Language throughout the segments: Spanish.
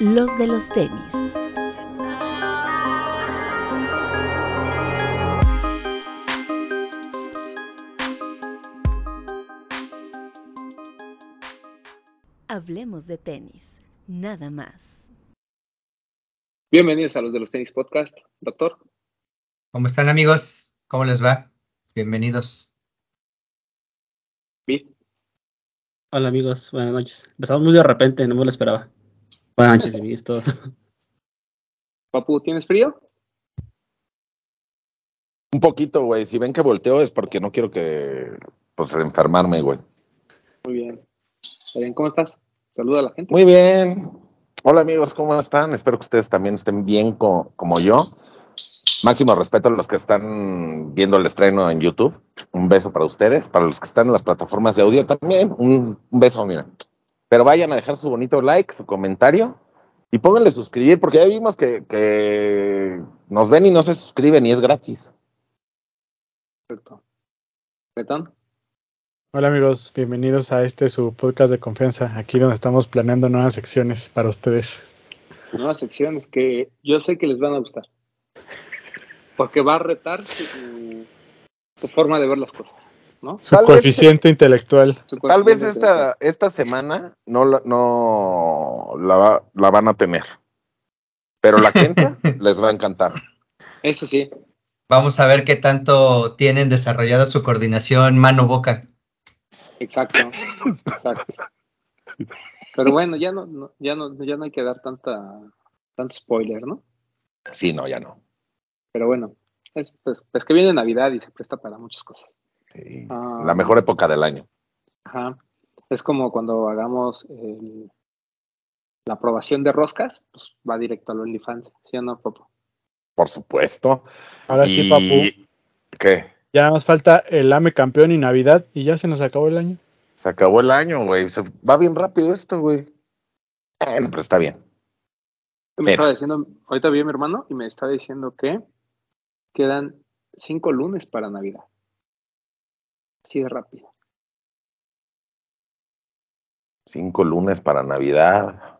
los de los tenis. Hablemos de tenis, nada más. Bienvenidos a los de los tenis podcast, doctor. ¿Cómo están amigos? ¿Cómo les va? Bienvenidos. Pete. Hola amigos, buenas noches. Empezamos muy de repente, no me lo esperaba. Buenas noches, amigos todos. Papu, ¿tienes frío? Un poquito, güey. Si ven que volteo es porque no quiero que, pues, enfermarme, güey. Muy bien. Bien, ¿cómo estás? Saluda a la gente. Muy bien. Hola, amigos, ¿cómo están? Espero que ustedes también estén bien co- como yo. Máximo respeto a los que están viendo el estreno en YouTube. Un beso para ustedes. Para los que están en las plataformas de audio también. Un, un beso, mira. Pero vayan a dejar su bonito like, su comentario. Y pónganle suscribir, porque ya vimos que, que nos ven y no se suscriben y es gratis. Perfecto. Betón. Hola amigos, bienvenidos a este su podcast de confianza, aquí donde estamos planeando nuevas secciones para ustedes. Nuevas secciones que yo sé que les van a gustar. Porque va a retar su, su forma de ver las cosas, ¿no? Su Tal vez- coeficiente intelectual. Su Tal vez esta, esta semana no, la, no la, la van a tener. Pero la que entra les va a encantar. Eso sí. Vamos a ver qué tanto tienen desarrollada su coordinación mano-boca. Exacto. Exacto. Pero bueno, ya no, no- ya no, ya no hay que dar tanta, tanto spoiler, ¿no? Sí, no, ya no. Pero bueno, es, pues, pues que viene Navidad y se presta para muchas cosas. Sí. Ah. La mejor época del año. Ajá. Es como cuando hagamos el- la aprobación de roscas, pues va directo al OnlyFans, ¿sí o no, Popo? Por supuesto. Ahora sí, papu, ¿Qué? ya nada más falta el AME campeón y Navidad y ya se nos acabó el año. Se acabó el año, güey. Se va bien rápido esto, güey. Bueno, pero está bien. Me Mira. estaba diciendo, ahorita vi a mi hermano y me está diciendo que quedan cinco lunes para Navidad. Así de rápido. Cinco lunes para Navidad.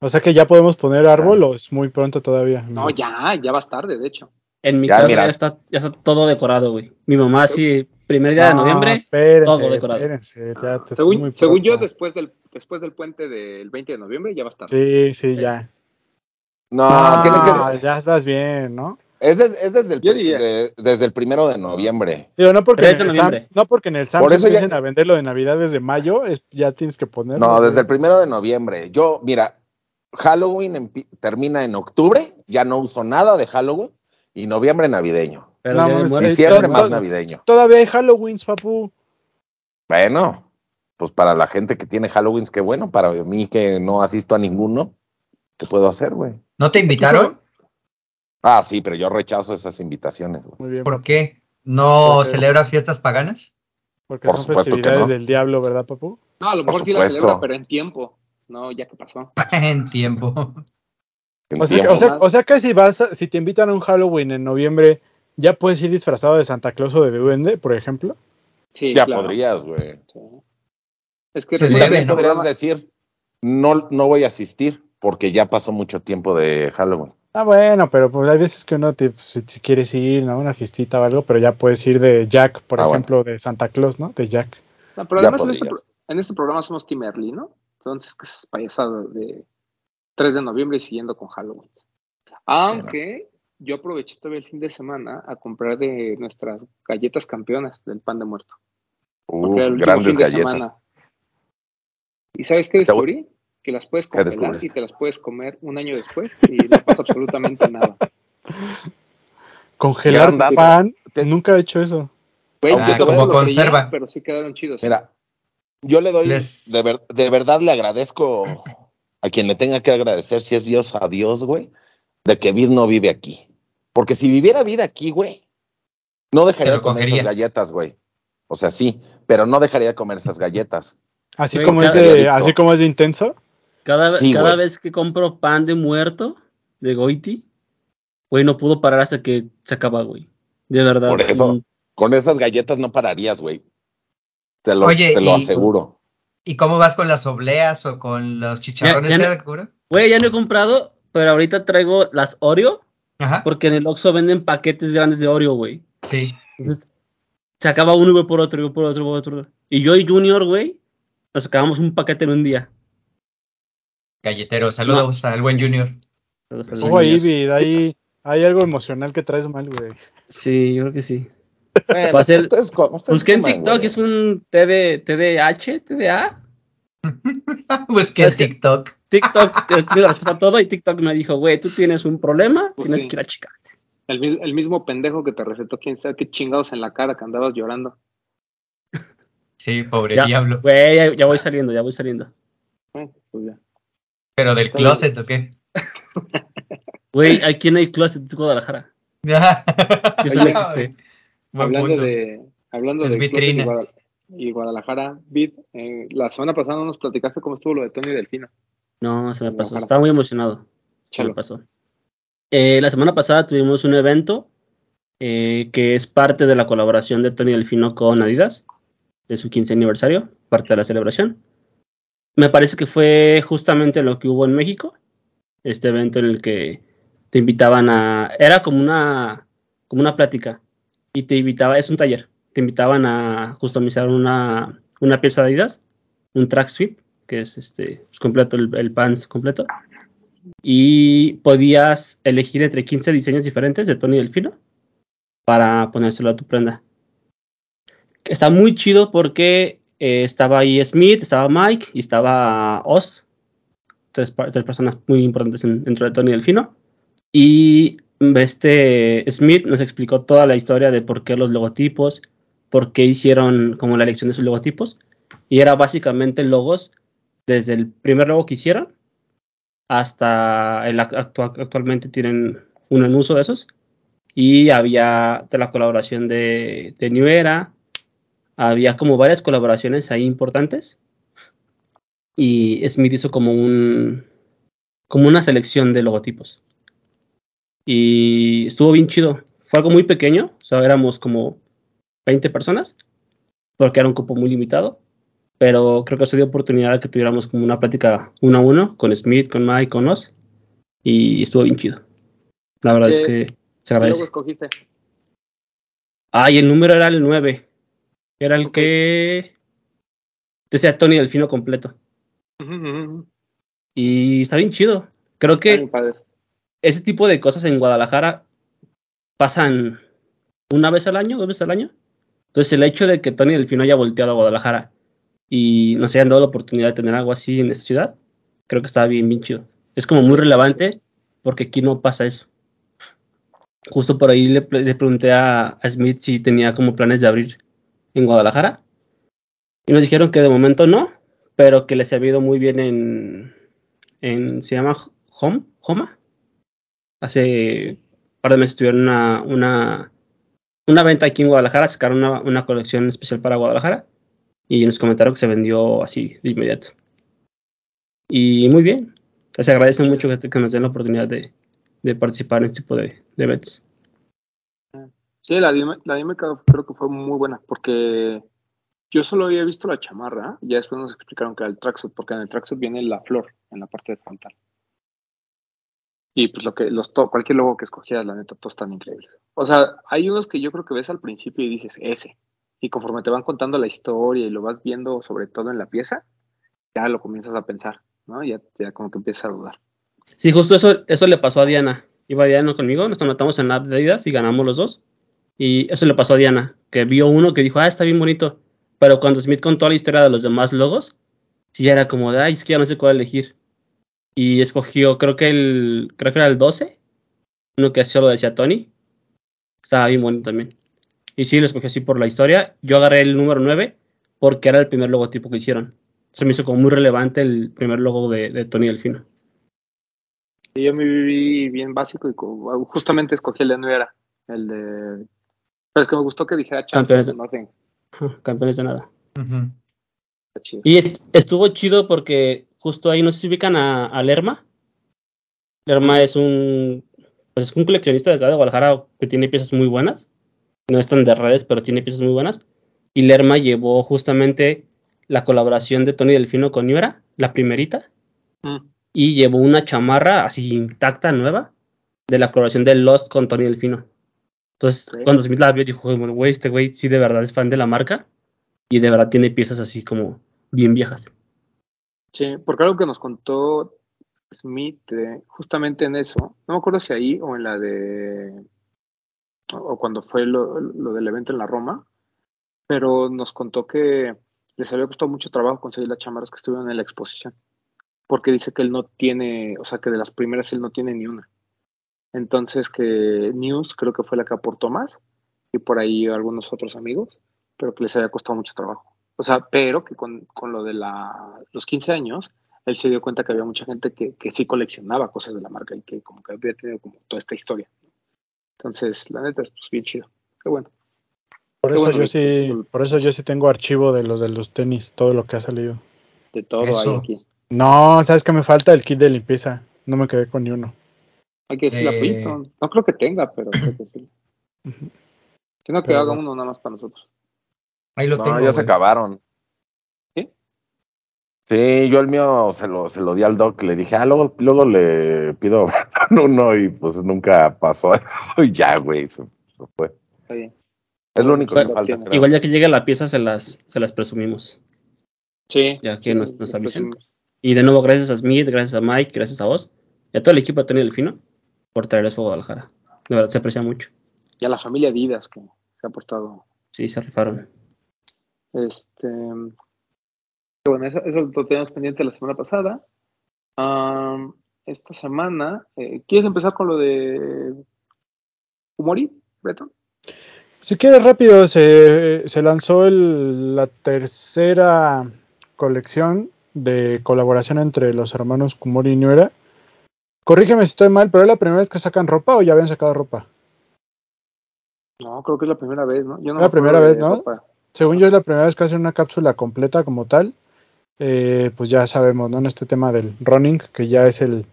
O sea que ya podemos poner árbol o es muy pronto todavía. No, ya, ya vas tarde, de hecho. En mi Ya, casa mira. ya está, ya está todo decorado, güey. Mi mamá sí, primer día de No, noviembre, espérense, todo decorado. espérense, ya te- según muy según yo, después del, después del puente del 20 de noviembre ya va a estar. Sí, sí, ya. No, Ah, tiene que. ya estás bien, ¿no? Es, des- es desde, el, de- desde el primero de noviembre. Digo, no porque, en el Sam, noviembre. no porque en el Sam Por eso ya- empiecen a vender lo de Navidad desde mayo, es, ya tienes que ponerlo. No, desde el primero de noviembre. Yo, mira, Halloween termina en octubre. Ya no uso nada de Halloween. Y noviembre navideño. pero No, Diciembre todo- más todo- navideño. Todavía hay Halloween, papu. Bueno, pues para la gente que tiene Halloween, qué bueno. Para mí que no asisto a ninguno, ¿qué puedo hacer, güey? ¿No te invitaron? Ah, sí, pero yo rechazo esas invitaciones, güey. Muy bien, ¿Por papu, qué? ¿No Porque- celebras fiestas paganas? porque por son supuesto que festividades no. del diablo, ¿verdad, papu? No, a lo Por mejor sí la celebra, pero en tiempo. No, ya que pasó. en tiempo. O sea, que, o, sea, o sea que si vas, a- si te invitan a un Halloween en noviembre, ya puedes ir disfrazado de Santa Claus o de duende, por ejemplo. Sí, ya claro. podrías, güey. Sí. Es que debe, también ¿no? podrías decir, no, no voy a asistir porque ya pasó mucho tiempo de Halloween. Ah, bueno, pero pues hay veces que uno te, si, si quieres ir, ¿no? Una fiestita o algo, pero ya puedes ir de Jack, por Ah, bueno. ejemplo, de Santa Claus, ¿no? De Jack. No, pero además en este, en este programa somos Early, ¿no? Entonces, que es payasado de 3 de noviembre y siguiendo con Halloween. Aunque yo aproveché todavía el fin de semana a comprar de nuestras galletas campeonas del pan de muerto. Porque Uf, era el último grandes fin de galletas. semana. ¿Y sabes qué Te voy- descubrí? Que las puedes ¿Qué congelar y te las puedes comer un año después y no pasa absolutamente nada. Congelar pan, Te- nunca he hecho eso. Güey, Ah, yo como conserva. pero sí quedaron chidos. Mira, yo le doy, Les- de, ver- de verdad le agradezco a quien le tenga que agradecer, si es Dios a Dios, güey, de que Vid no vive aquí. Porque si viviera vida aquí, güey, no dejaría de comer esas galletas, güey. O sea, sí, pero no dejaría de comer esas galletas. Así como es de, así como es de intenso. Cada, Sí, cada güey. vez que compro pan de muerto de Goiti, güey, no pudo parar hasta que se acaba, güey. De verdad. Por eso. Mm, Con esas galletas no pararías, güey. Te lo, Oye, te lo y- aseguro. ¿Y cómo vas con las obleas o con los chicharrones? Ya- ya ¿Qué no- era, cura? Güey, ya no he comprado, pero ahorita traigo las Oreo, Ajá. porque en el Oxxo venden paquetes grandes de Oreo, güey. Sí. Entonces, se acaba uno, güey, por otro, güey, por otro, por otro. Y yo y Junior, güey, nos acabamos un paquete en un día. Galletero, saludos al buen Junior. Entonces, Ojo ahí, hay algo emocional que traes mal, güey. Sí, yo creo que sí. Bueno, Va a ser- ustedes ustedes Busqué en TikTok, güey. es un TD, TDH, TDA. Busqué en TikTok. TikTok respuesta todo y TikTok me dijo, güey, tú tienes un problema, Pues tienes sí. que ir a chicar. El, mi- el mismo pendejo que te recetó quién sabe qué chingados en la cara que andabas llorando. Sí, pobre Ya, diablo. Güey, ya, ya voy saliendo, ya voy saliendo. Eh, pues ya. Pero del closet, ¿o qué? Güey, aquí no hay closet, es Guadalajara. Que eso no existe. Buen hablando punto. de hablando Es de vitrina. y, Guadal- y Guadalajara, eh, la semana pasada no nos platicaste cómo estuvo lo de Tony Delfino. No, se me pasó. Estaba muy emocionado. Se me pasó. Eh, la semana pasada tuvimos un evento eh, que es parte de la colaboración de Tony Delfino con Adidas, de su 15 aniversario, parte de la celebración. Me parece que fue justamente lo que hubo en México, este evento en el que te invitaban a... Era como una, como una plática y te invitaba, es un taller, te invitaban a customizar una, una pieza de Adidas, un track suite, que es este pues, completo, el, el pants completo y podías elegir entre 15 diseños diferentes de Tony Delfino para ponérselo a tu prenda. Está muy chido porque eh, estaba ahí Smith, estaba Mike y estaba Oz, tres, tres personas muy importantes en- dentro de Tony Delfino. Y este Smith nos explicó toda la historia de por qué los logotipos, por qué hicieron como la elección de sus logotipos. Y era básicamente logos desde el primer logo que hicieron hasta el act- actua- actualmente tienen uno en uso de esos. Y había de la colaboración de, de New Era, había como varias colaboraciones ahí importantes. Y Smith hizo como un como una selección de logotipos. Y estuvo bien chido. Fue algo muy pequeño, o sea, éramos como 20 personas, porque era un cupo muy limitado pero creo que eso dio oportunidad de que tuviéramos como una plática uno a uno con Smith, con Mike, con Oz, y estuvo bien chido. La verdad es ¿Qué- que se ¿Qué agradece. escogiste? Ah, y el número era el 9. Era el que decía Tony Delfino completo. Y está bien chido. Creo que ese tipo de cosas en Guadalajara pasan una vez al año, dos veces al año. Entonces el hecho de que Tony Delfino haya volteado a Guadalajara y nos hayan dado la oportunidad de tener algo así en esta ciudad, creo que está bien, bien chido. Es como muy relevante porque aquí no pasa eso. Justo por ahí le, le pregunté a, a Smith si tenía como planes de abrir en Guadalajara. Y nos dijeron que de momento no, pero que les había ido muy bien en, en se llama Home, Homa. Hace un par de meses tuvieron una, una, una venta aquí en Guadalajara, sacaron una, una colección especial para Guadalajara y nos comentaron que se vendió así de inmediato. Y muy bien, les agradece mucho que, que nos den la oportunidad de, de participar en este tipo de, de eventos. Sí, la, la creo que fue muy buena porque yo solo había visto la chamarra ya después nos explicaron que era el tracksuit, porque en el tracksuit viene la flor en la parte de frontal. Y pues lo que los to- cualquier logo que escogieras, la neta, todos están increíbles. O sea, hay unos que yo creo que ves al principio y dices ese. Y conforme te van contando la historia y lo vas viendo sobre todo en la pieza, ya lo comienzas a pensar, ¿no? Ya, como que empiezas a dudar. Sí, justo eso, eso le pasó a Diana. Iba Diana conmigo, nos anotamos en la Adidas y ganamos los dos. Y eso le pasó a Diana, que vio uno que dijo, ah, está bien bonito. Pero cuando Smith contó la historia de los demás logos, sí era como de, ay, es que ya no sé cuál elegir. Y escogió, creo que el, creo que era el 12, uno que solo decía Tony. Estaba bien bonito también. Y sí, lo escogí así por la historia. Yo agarré el número 9 porque era el primer logotipo que hicieron. Se me hizo como muy relevante el primer logo de, de Tony Delfino. Yo me viví bien básico y justamente escogí el de Nuera, el de... Pero es que me gustó que dijera Campeones Champions de- Nothing. Ajá, Campeones de nada. Y est- estuvo chido porque justo ahí no si ubican a, a Lerma. Lerma es un, pues es un coleccionista de acá de Guadalajara que tiene piezas muy buenas. No están de redes, pero tiene piezas muy buenas. Y Lerma llevó justamente la colaboración de Tony Delfino con Niora, la primerita. Mm. y llevó una chamarra así intacta, nueva, de la colaboración de Lost con Tony Delfino. Entonces, cuando Smith la vio, dijo, bueno, güey, este güey sí de verdad es fan de la marca y de verdad tiene piezas así como bien viejas. Sí, porque algo que nos contó Smith eh, justamente en eso, no me acuerdo si ahí o en la de, o, o cuando fue lo, lo del evento en la Roma, pero nos contó que les había costado mucho trabajo conseguir las chamarras que estuvieron en la exposición, porque dice que él no tiene, o sea, que de las primeras él no tiene ni una. Entonces que News creo que fue la que aportó más y por ahí algunos otros amigos, pero que les había costado mucho trabajo. O sea, pero que con, con lo de la, los 15 años, él se dio cuenta que había mucha gente que, que sí coleccionaba cosas de la marca y que como que había tenido como toda esta historia. Entonces, la neta es pues, bien chido. Qué bueno. Por Qué eso bueno yo sí, por eso yo sí tengo archivo de los de los tenis, todo lo que ha salido. De todo hay aquí. No, sabes que me falta el kit de limpieza. No me quedé con ni uno. Hay que decirle a Eh. No creo que tenga, pero hay que. Ujú. Sino que Pero haga uno nada más para nosotros. Ahí lo No, tengo. ya se acabaron. ¿Sí? Sí, yo el mío se lo, se lo di al doc, le dije, ah, luego, luego le pido uno y pues nunca pasó eso y ya, güey, se, se fue. Está bien. Es lo único que falta, creo. Igual ya que llegue la pieza se las, se las presumimos. Sí. Ya que sí, nos- sí, nos sí, avisen. Y de nuevo, gracias a Smith, gracias a Mike, gracias a vos y a todo el equipo de Tony Delfino por traer eso a Guadalajara. De verdad, se aprecia mucho. Y a la familia Adidas que se ha portado Sí, se rifaron. Este, bueno, eso, eso lo teníamos pendiente la semana pasada. Esta semana, eh, ¿quieres empezar con lo de Humori, Beto? Si quieres rápido, se, se lanzó el- la tercera colección de colaboración entre los hermanos Kumori y Nuera. Corrígeme si estoy mal, pero es la primera vez que sacan ropa o ya habían sacado ropa. No, creo que es la primera vez, ¿no? Yo no La primera vez, ¿no? ropa. Según yo es la primera vez que hacen una cápsula completa como tal. Eh, pues ya sabemos, ¿no? En este tema del running, que ya es el,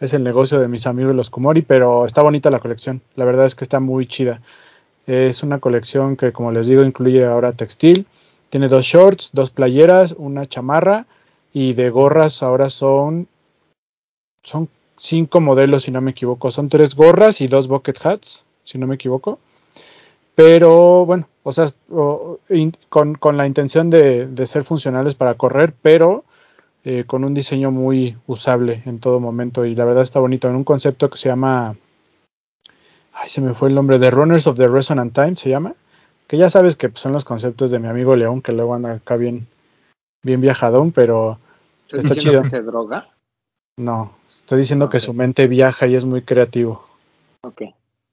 es el negocio de mis amigos los Kumori, pero está bonita la colección. La verdad es que está muy chida. Es una colección que, como les digo, incluye ahora textil. Tiene dos shorts, dos playeras, una chamarra y de gorras ahora son son cinco modelos si no me equivoco. Son tres gorras y dos bucket hats, si no me equivoco. Pero bueno, o sea, o- in- con, con la intención de, de ser funcionales para correr, pero eh, con un diseño muy usable en todo momento. Y la verdad está bonito. En un concepto que se llama. Ay, se me fue el nombre. The Runners of the Resonant Time se llama. Que ya sabes que son los conceptos de mi amigo León, que luego anda acá bien, bien viajadón, pero ¿Estás Está chido. que se droga? No. Estoy diciendo que su mente viaja y es muy creativo. Ok.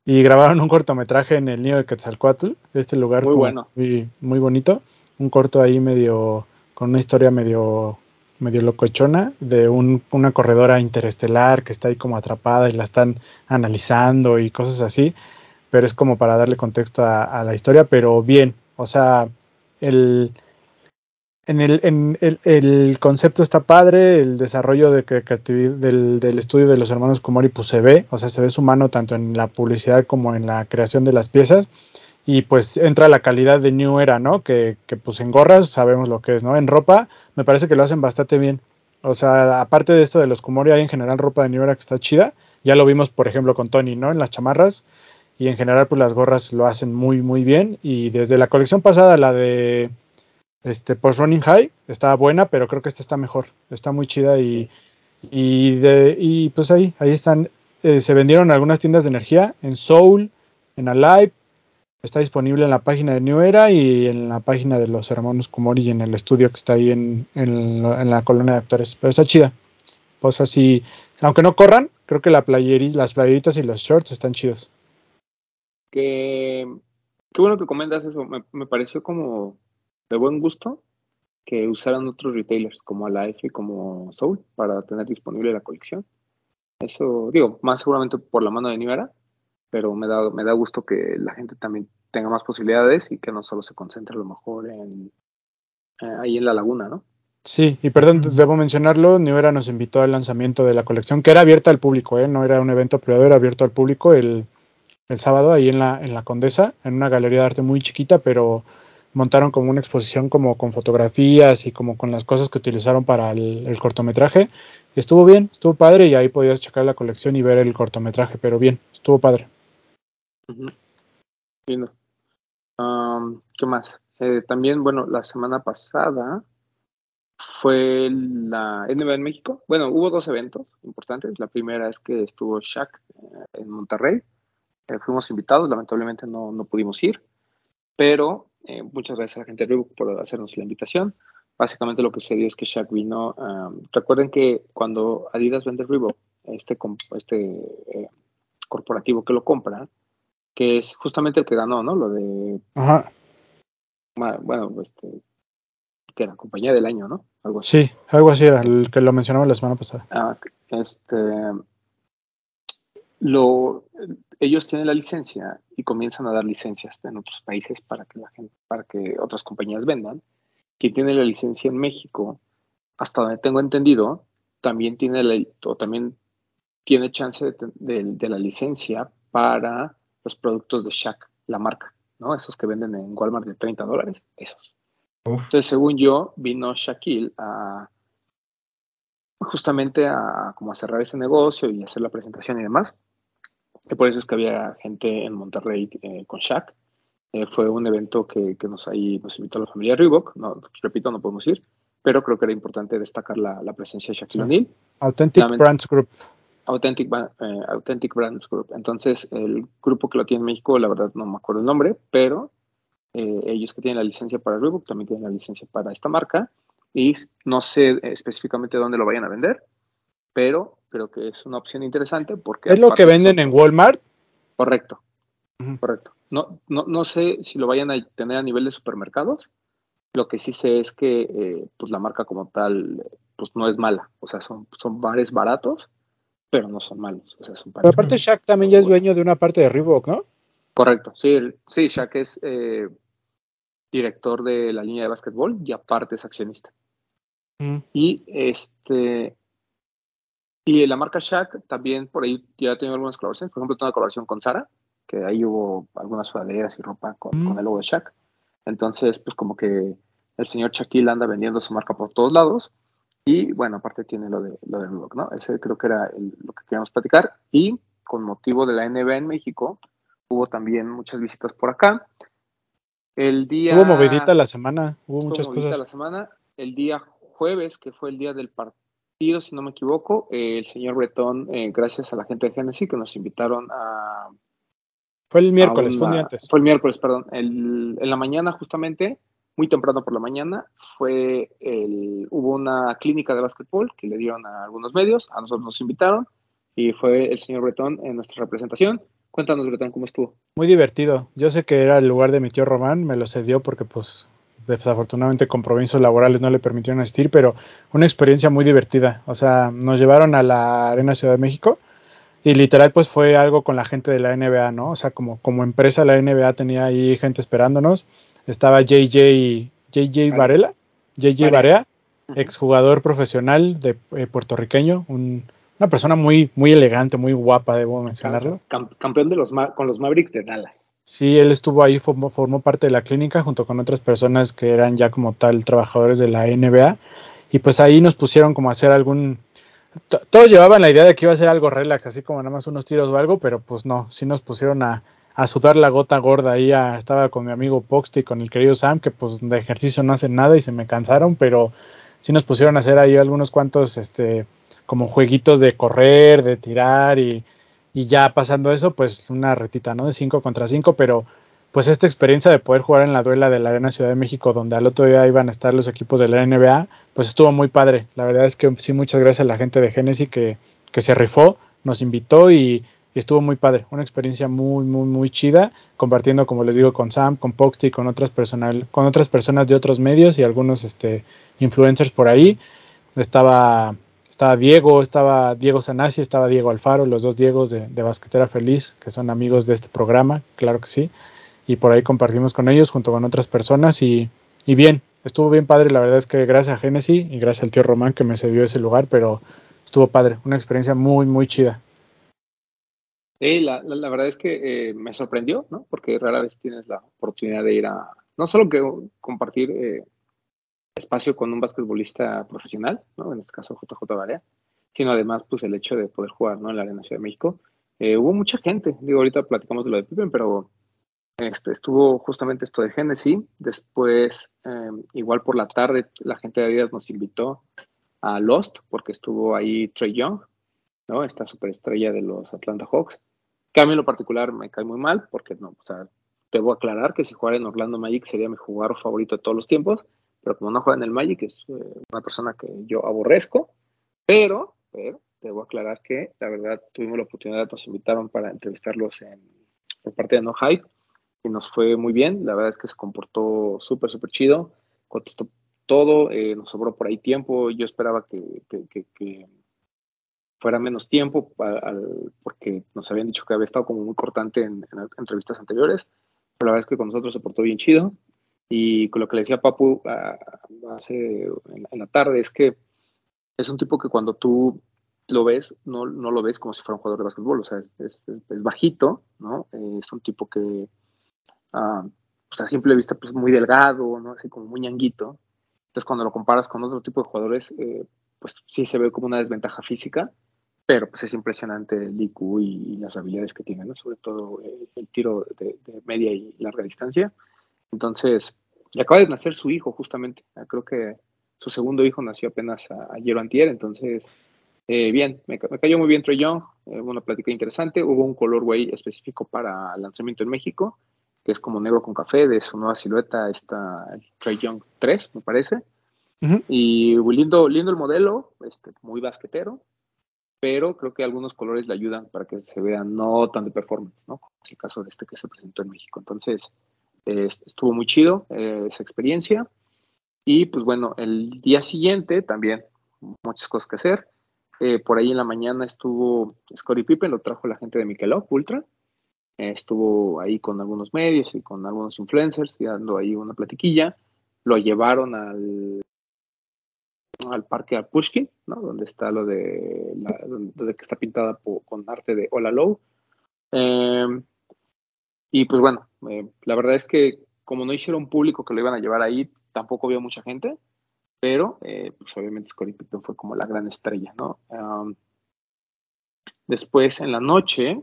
Y grabaron un cortometraje en el Nido de Quetzalcoatl, este lugar Muy bueno. muy, muy bonito. Un corto ahí medio, con una historia medio, medio locochona de un- una corredora interestelar que está ahí como atrapada y la están analizando y cosas así. Pero es como para darle contexto a, a la historia, pero bien. O sea, el, en el, en el, concepto está padre, el desarrollo del, estudio de los hermanos Komori pues se ve, o sea, se ve su mano tanto en la publicidad como en la creación de las piezas. Y pues entra la calidad de New Era, ¿no? Que, que pues en gorras sabemos lo que es, ¿no? En ropa me parece que lo hacen bastante bien. O sea, aparte de esto de los Komori, hay en general ropa de New Era que está chida. Ya lo vimos, por ejemplo, con Tony, ¿no? En las chamarras. Y en general, pues las gorras lo hacen muy, muy bien. Y desde la colección pasada, la de este Post Running High, está buena, pero creo que esta está mejor. Está muy chida y, y, de, y pues ahí, ahí están. Eh, se vendieron en algunas tiendas de energía, en Soul, en Alive. Está disponible en la página de New Era y en la página de los hermanos Kumori y en el estudio que está ahí en, en, la- colonia de actores. Pero está chida. Pues así, aunque no corran, creo que la playeri, las playeritas y los shorts están chidos. Que, qué bueno que comentas eso. Me pareció como de buen gusto que usaran otros retailers como Alive y como Soul para tener disponible la colección. Eso, digo, más seguramente por la mano de Nivera, pero me da, me da gusto que la gente también tenga más posibilidades y que no solo se concentre a lo mejor en eh, ahí en la laguna, ¿no? Sí, y perdón, debo mencionarlo, New Era nos invitó al lanzamiento de la colección, que era abierta al público, ¿eh? no era un evento privado, era abierto al público el, el sábado ahí en la, en la Condesa, en una galería de arte muy chiquita, pero montaron como una exposición como con fotografías y como con las cosas que utilizaron para el, el cortometraje, estuvo bien, estuvo padre y ahí podías checar la colección y ver el cortometraje, pero bien, estuvo padre. Ujú. Lindo. Am, ¿Qué más? Eh, también, bueno, la semana pasada fue la NBA en México. Bueno, hubo dos eventos importantes. La primera es que estuvo Shaq eh, en Monterrey. Eh, fuimos invitados, lamentablemente no, no pudimos ir, pero eh, muchas gracias a la gente de Reebok por hacernos la invitación. Básicamente lo que sucedió es que Shaq vino. am, recuerden que cuando Adidas vende Reebok, este, este eh, corporativo que lo compra, que es justamente el que ganó, ¿no? Lo de, Ajá, bueno, este, que era compañía del año, ¿no? Algo así. sí, algo así era, el que lo mencionamos la semana pasada. Ah, este, lo, ellos tienen la licencia y comienzan a dar licencias en otros países para que la gente, para que otras compañías vendan. Quien tiene la licencia en México, hasta donde tengo entendido, también tiene la, o también tiene chance de, de- de la licencia para los productos de Shaq, la marca, ¿no? Esos que venden en Walmart de 30 dólares, esos. Uf. Entonces, según yo, vino Shaquille a justamente a como a cerrar ese negocio y hacer la presentación y demás. Por eso es que había gente en Monterrey eh, con Shaq. Eh, fue un evento que, que nos ahí nos invitó a la familia Reebok. No, repito, no podemos ir, pero creo que era importante destacar la, la presencia de Shaquille. O'Neal. Authentic Brands Group. Authentic, eh, Authentic Brands Group. Entonces, el grupo que lo tiene en México, la verdad no me acuerdo el nombre, pero ellos que tienen la licencia para Reebok también tienen la licencia para esta marca y no sé específicamente dónde lo vayan a vender, pero creo que es una opción interesante porque... Es lo que venden en Walmart. Correcto, correcto. No, no, no sé si lo vayan a tener a nivel de supermercados. Lo que sí sé es que eh, pues la marca como tal pues no es mala. O sea, son, son bares baratos, pero no son malos. O sea, son Pero aparte Shaq también ya es dueño de una parte de Reebok, ¿no? Correcto, sí, el- sí, Shaq es eh, director de la línea de básquetbol y aparte es accionista. Mm. Y este y la marca Shaq también por ahí ya ha tenido algunas colaboraciones. Por ejemplo, tuvo una colaboración con Sara, que ahí hubo algunas sudaderas y ropa con, Mm. con el logo de Shaq. Entonces, pues como que el señor Shaquille anda vendiendo su marca por todos lados. Y bueno, aparte tiene lo de lo de Reebok, ¿no? Ese creo que era el- lo que queríamos platicar. Y con motivo de la NBA en México, hubo también muchas visitas por acá. El día Estuvo movidita la semana, hubo muchas movidita cosas. la semana. El día jueves, que fue el día del partido, si no me equivoco, eh, el señor Bretón, eh, gracias a la gente de Genesis que nos invitaron a, Fue el miércoles, fue un una- día antes. Fue el miércoles, perdón. El- en la mañana, justamente, muy temprano por la mañana, fue el, hubo una clínica de básquetbol que le dieron a algunos medios, a nosotros nos invitaron y fue el señor Bretón en nuestra representación. Cuéntanos, Bretón, cómo estuvo. Muy divertido. Yo sé que era el lugar de mi tío Román, me lo cedió porque pues desafortunadamente compromisos laborales no le permitieron asistir, pero una experiencia muy divertida. O sea, nos llevaron a la Arena Ciudad de México y literal pues fue algo con la gente de la NBA, ¿no? O sea, como, como empresa la NBA tenía ahí gente esperándonos. Estaba JJ, JJ Varela, JJ Ujú. exjugador profesional de eh, puertorriqueño, un- una persona muy, muy elegante, muy guapa, debo mencionarlo. Cam- campeón de los con los Mavericks de Dallas. Sí, él estuvo ahí, formó, formó parte de la clínica junto con otras personas que eran ya como tal trabajadores de la NBA. Y pues ahí nos pusieron como a hacer algún... to- Todos llevaban la idea de que iba a ser algo relax, así como nada más unos tiros o algo, pero pues no, sí nos pusieron a, a sudar la gota gorda ahí. a- estaba con mi amigo Poxty y con el querido Sam, que pues de ejercicio no hacen nada y se me cansaron, pero sí nos pusieron a hacer ahí algunos cuantos, este, como jueguitos de correr, de tirar y, y ya pasando eso, pues una retita, ¿no? De 5 contra 5, pero pues esta experiencia de poder jugar en la duela de la Arena Ciudad de México, donde al otro día iban a estar los equipos de la NBA, pues estuvo muy padre. La verdad es que sí, muchas gracias a la gente de Genesis que, que se rifó, nos invitó y, estuvo muy padre. Una experiencia muy, muy, muy chida, compartiendo, como les digo, con Sam, con Poxty, con otras, personal, con otras personas de otros medios y algunos este, influencers por ahí. Estaba estaba Diego, estaba Diego Sanasi, estaba Diego Alfaro, los dos Diegos de, Basquetera Feliz, que son amigos de este programa, claro que sí. Y por ahí compartimos con ellos junto con otras personas y, y bien, estuvo bien padre, la verdad es que gracias a Genesis y gracias al tío Román que me cedió ese lugar, pero estuvo padre, una experiencia muy, muy chida. Sí, la, la, la verdad es que eh, me sorprendió, ¿no? Porque rara vez tienes la oportunidad de ir a, no solo que compartir eh, espacio con un basquetbolista profesional, ¿no? En este caso JJ Barea, sino además pues el hecho de poder jugar ¿no? en la Arena Ciudad de México. Eh, hubo mucha gente, digo, ahorita platicamos de lo de Pippen, pero este, estuvo justamente esto de Genesis, después em, igual por la tarde la gente de Adidas nos invitó a Lost, porque estuvo ahí Trey Young, ¿no? Esta superestrella de los Atlanta Hawks, que a mí en lo particular me cae muy mal, porque no, o sea, debo aclarar que si jugara en Orlando Magic sería mi jugador favorito de todos los tiempos, pero como no juega en el Magic es eh, una persona que yo aborrezco, pero, pero debo aclarar que la verdad tuvimos la oportunidad, nos invitaron para entrevistarlos en, por parte de No Hype y nos fue muy bien, la verdad es que se comportó súper, súper chido, contestó todo, eh, nos sobró por ahí tiempo, yo esperaba que, fuera menos tiempo porque nos habían dicho que había estado como muy cortante en, en, entrevistas anteriores, pero la verdad es que con nosotros se portó bien chido y lo que le decía Papu uh, hace en, en, la tarde es que es un tipo que cuando tú lo ves, no, no lo ves como si fuera un jugador de básquetbol, o sea, es, es, es bajito, ¿no? Eh, es un tipo que, uh, a simple vista, pues muy delgado, ¿no? Así como muy ñanguito. Entonces, cuando lo comparas con otro tipo de jugadores, eh, pues sí se ve como una desventaja física, pero pues es impresionante el IQ y, y las habilidades que tiene, ¿no? Sobre todo eh, el tiro de, de, media y larga distancia. Entonces, le acaba de nacer su hijo, justamente. Creo que su segundo hijo nació apenas ayer o antier, entonces eh, bien, me, me, cayó muy bien Trey Young, eh, una plática interesante. Hubo un colorway específico para lanzamiento en México, que es como negro con café, de su nueva silueta, está Trey Young 3, me parece. Uh -huh. Y lindo, lindo el modelo, este, muy basquetero, pero creo que algunos colores le ayudan para que se vea no tan de performance, ¿no? Es el caso de este que se presentó en México. Entonces, estuvo muy chido eh, esa experiencia. Y pues bueno, el día siguiente también muchas cosas que hacer. Eh, por ahí en la mañana estuvo Scottie Pippen, lo trajo la gente de Michelob Ultra. Estuvo ahí con algunos medios y con algunos influencers y dando ahí una platiquilla. Lo llevaron al, al parque a Pushkin, ¿no? Donde está lo de, la, donde está pintada con arte de Ola Low. Eh, y pues bueno, la verdad es que como no hicieron público que lo iban a llevar ahí, tampoco vio mucha gente pero eh, pues obviamente Scottie Pippen fue como la gran estrella, ¿no? Um, después en la noche,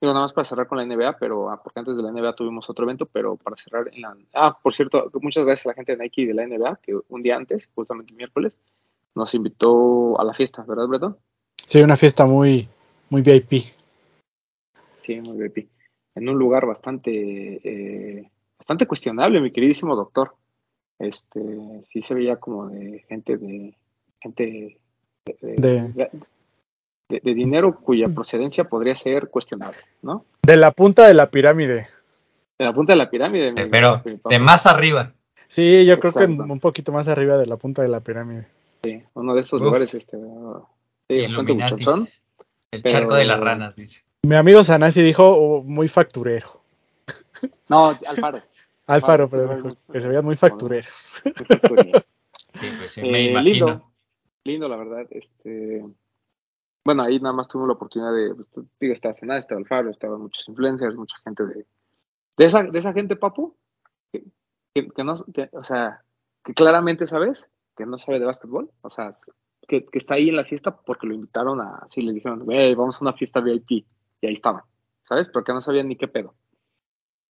digo nada más para cerrar con la NBA, pero ah, porque antes de la NBA tuvimos otro evento, pero para cerrar en la... Ah, por cierto, muchas gracias a la gente de Nike y de la NBA, que un día antes, justamente el miércoles, nos invitó a la fiesta, ¿verdad, Breton? Sí, una fiesta muy, muy VIP. Sí, muy VIP. En un lugar bastante, eh, bastante cuestionable, mi queridísimo doctor este sí se veía como de gente de gente de, de, de, de, dinero cuya procedencia podría ser cuestionable, ¿no? De la punta de la pirámide. De la punta de la pirámide. Mi, Pero mi de más arriba. Sí, yo Exacto. creo que un poquito más arriba de la punta de la pirámide. Sí, uno de esos Uf. lugares, este, sí, bastante muchachón. El pero... charco de las ranas, dice. Mi amigo Sanasi dijo oh, muy facturero. No, Alfaro. Alfaro, pero dijo que se veían muy factureros. sí, pues sí, me eh, imagino. Lindo, lindo, la verdad. Este, bueno, ahí nada más tuve la oportunidad de, pues, digo, estaba Senada, estaba Alfaro, estaban muchos influencers, mucha gente de, de esa, de esa gente, papu, que, que, que no, que, o sea, que claramente sabes que no sabe de básquetbol, o sea, que, que, está ahí en la fiesta porque lo invitaron a, así le dijeron, hey, vamos a una fiesta VIP, y ahí estaban, ¿sabes? Porque no sabían ni qué pedo.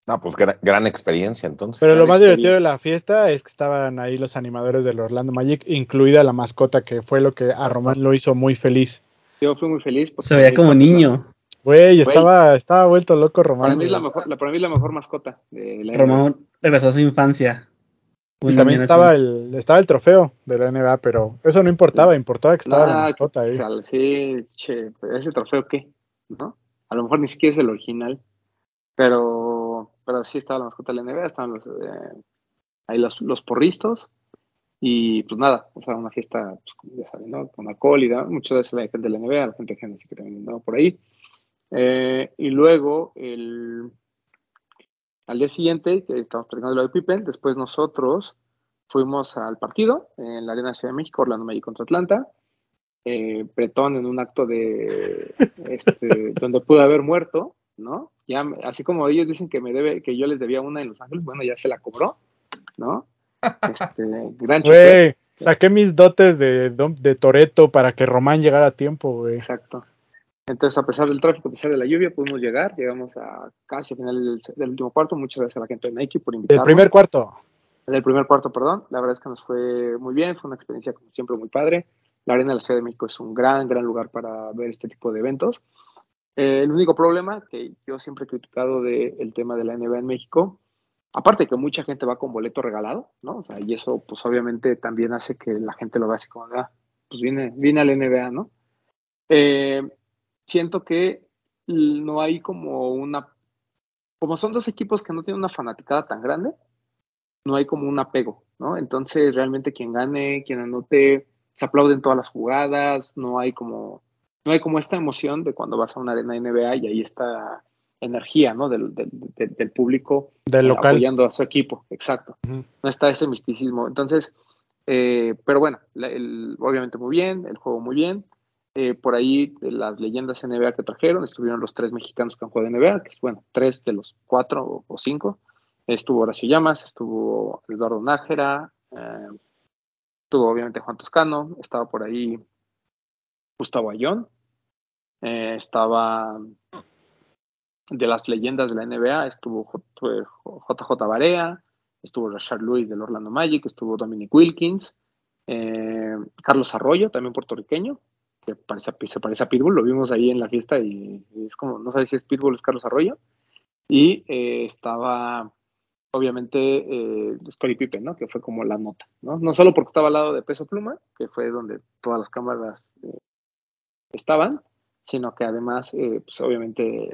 No, pues gran, gran experiencia entonces. Pero lo más divertido de la fiesta es que estaban ahí los animadores del Orlando Magic, incluida la mascota, que fue lo que a Román lo hizo muy feliz. Yo fui muy feliz. Se veía como niño. Güey, estaba, estaba vuelto loco Román. Para mí, es la mejor, la, para mí es la mejor mascota de la Román regresó a su infancia. Y también estaba el, estaba el trofeo de la NBA, pero eso no importaba, importaba que estaba nah, la mascota ahí. Sí, che, ese trofeo qué, ¿no? A lo mejor ni siquiera es el original, pero pero sí estaba la mascota de la NBA, estaban los, eh, ahí los, los, porristos, y pues nada, o sea, una fiesta, pues, ya saben, ¿no? Con alcohol y muchas veces la gente de la NBA, la gente de Genesis que también andaba por ahí. Eh, y luego, el, al día siguiente, que estamos platicando lo de Pippen, después nosotros fuimos al partido en la Arena Ciudad de México, Orlando Magic contra Atlanta. Eh, Bretón en un acto de este, donde pudo haber muerto, ¿no? Ya, así como ellos dicen que me debe, que yo les debía una en Los Ángeles, bueno, ya se la cobró, ¿no? Este, gran Güey, Saqué mis dotes de, de Toreto para que Román llegara a tiempo, güey. Exacto. Entonces, a pesar del tráfico, a pesar de la lluvia, pudimos llegar. Llegamos a casi a finales del, último cuarto. Muchas gracias a la gente de Nike por invitarnos. Del primer cuarto. Del primer cuarto, perdón. La verdad es que nos fue muy bien. Fue una experiencia, como siempre, muy padre. La Arena de la Ciudad de México es un gran, gran lugar para ver este tipo de eventos. Eh, el único problema que yo siempre he criticado del tema de la NBA en México, aparte de que mucha gente va con boleto regalado, ¿no? Y eso, pues obviamente también hace que la gente lo vea así como, ah, pues viene, viene al NBA, ¿no? Eh, siento que no hay como una, como son dos equipos que no tienen una fanaticada tan grande, no hay como un apego, ¿no? Entonces, realmente quien gane, quien anote, se aplauden todas las jugadas, no hay como, no hay como esta emoción de cuando vas a una arena NBA y ahí está energía, ¿no? Del, del, público del local. apoyando a su equipo, exacto. No está ese misticismo. Entonces, eh, pero bueno, obviamente muy bien, el juego muy bien. Eh, por ahí de las leyendas NBA que trajeron, estuvieron los tres mexicanos que han jugado NBA, que es bueno, tres de los cuatro o, cinco. Estuvo Horacio Llamas, estuvo Eduardo Nájera, eh, estuvo obviamente Juan Toscano, estaba por ahí Gustavo Ayón, eh, estaba de las leyendas de la NBA, estuvo JJ Barea, estuvo Rashard Lewis del Orlando Magic, estuvo Dominic Wilkins, eh, Carlos Arroyo, también puertorriqueño, que se parece a Pitbull, lo vimos ahí en la fiesta y, es como, no sabes si es Pitbull o es Carlos Arroyo, y eh, estaba obviamente eh, Scottie Pippen, ¿no? Que fue como la nota, ¿no? No solo porque estaba al lado de Peso Pluma, que fue donde todas las cámaras eh, estaban, sino que además, eh, pues obviamente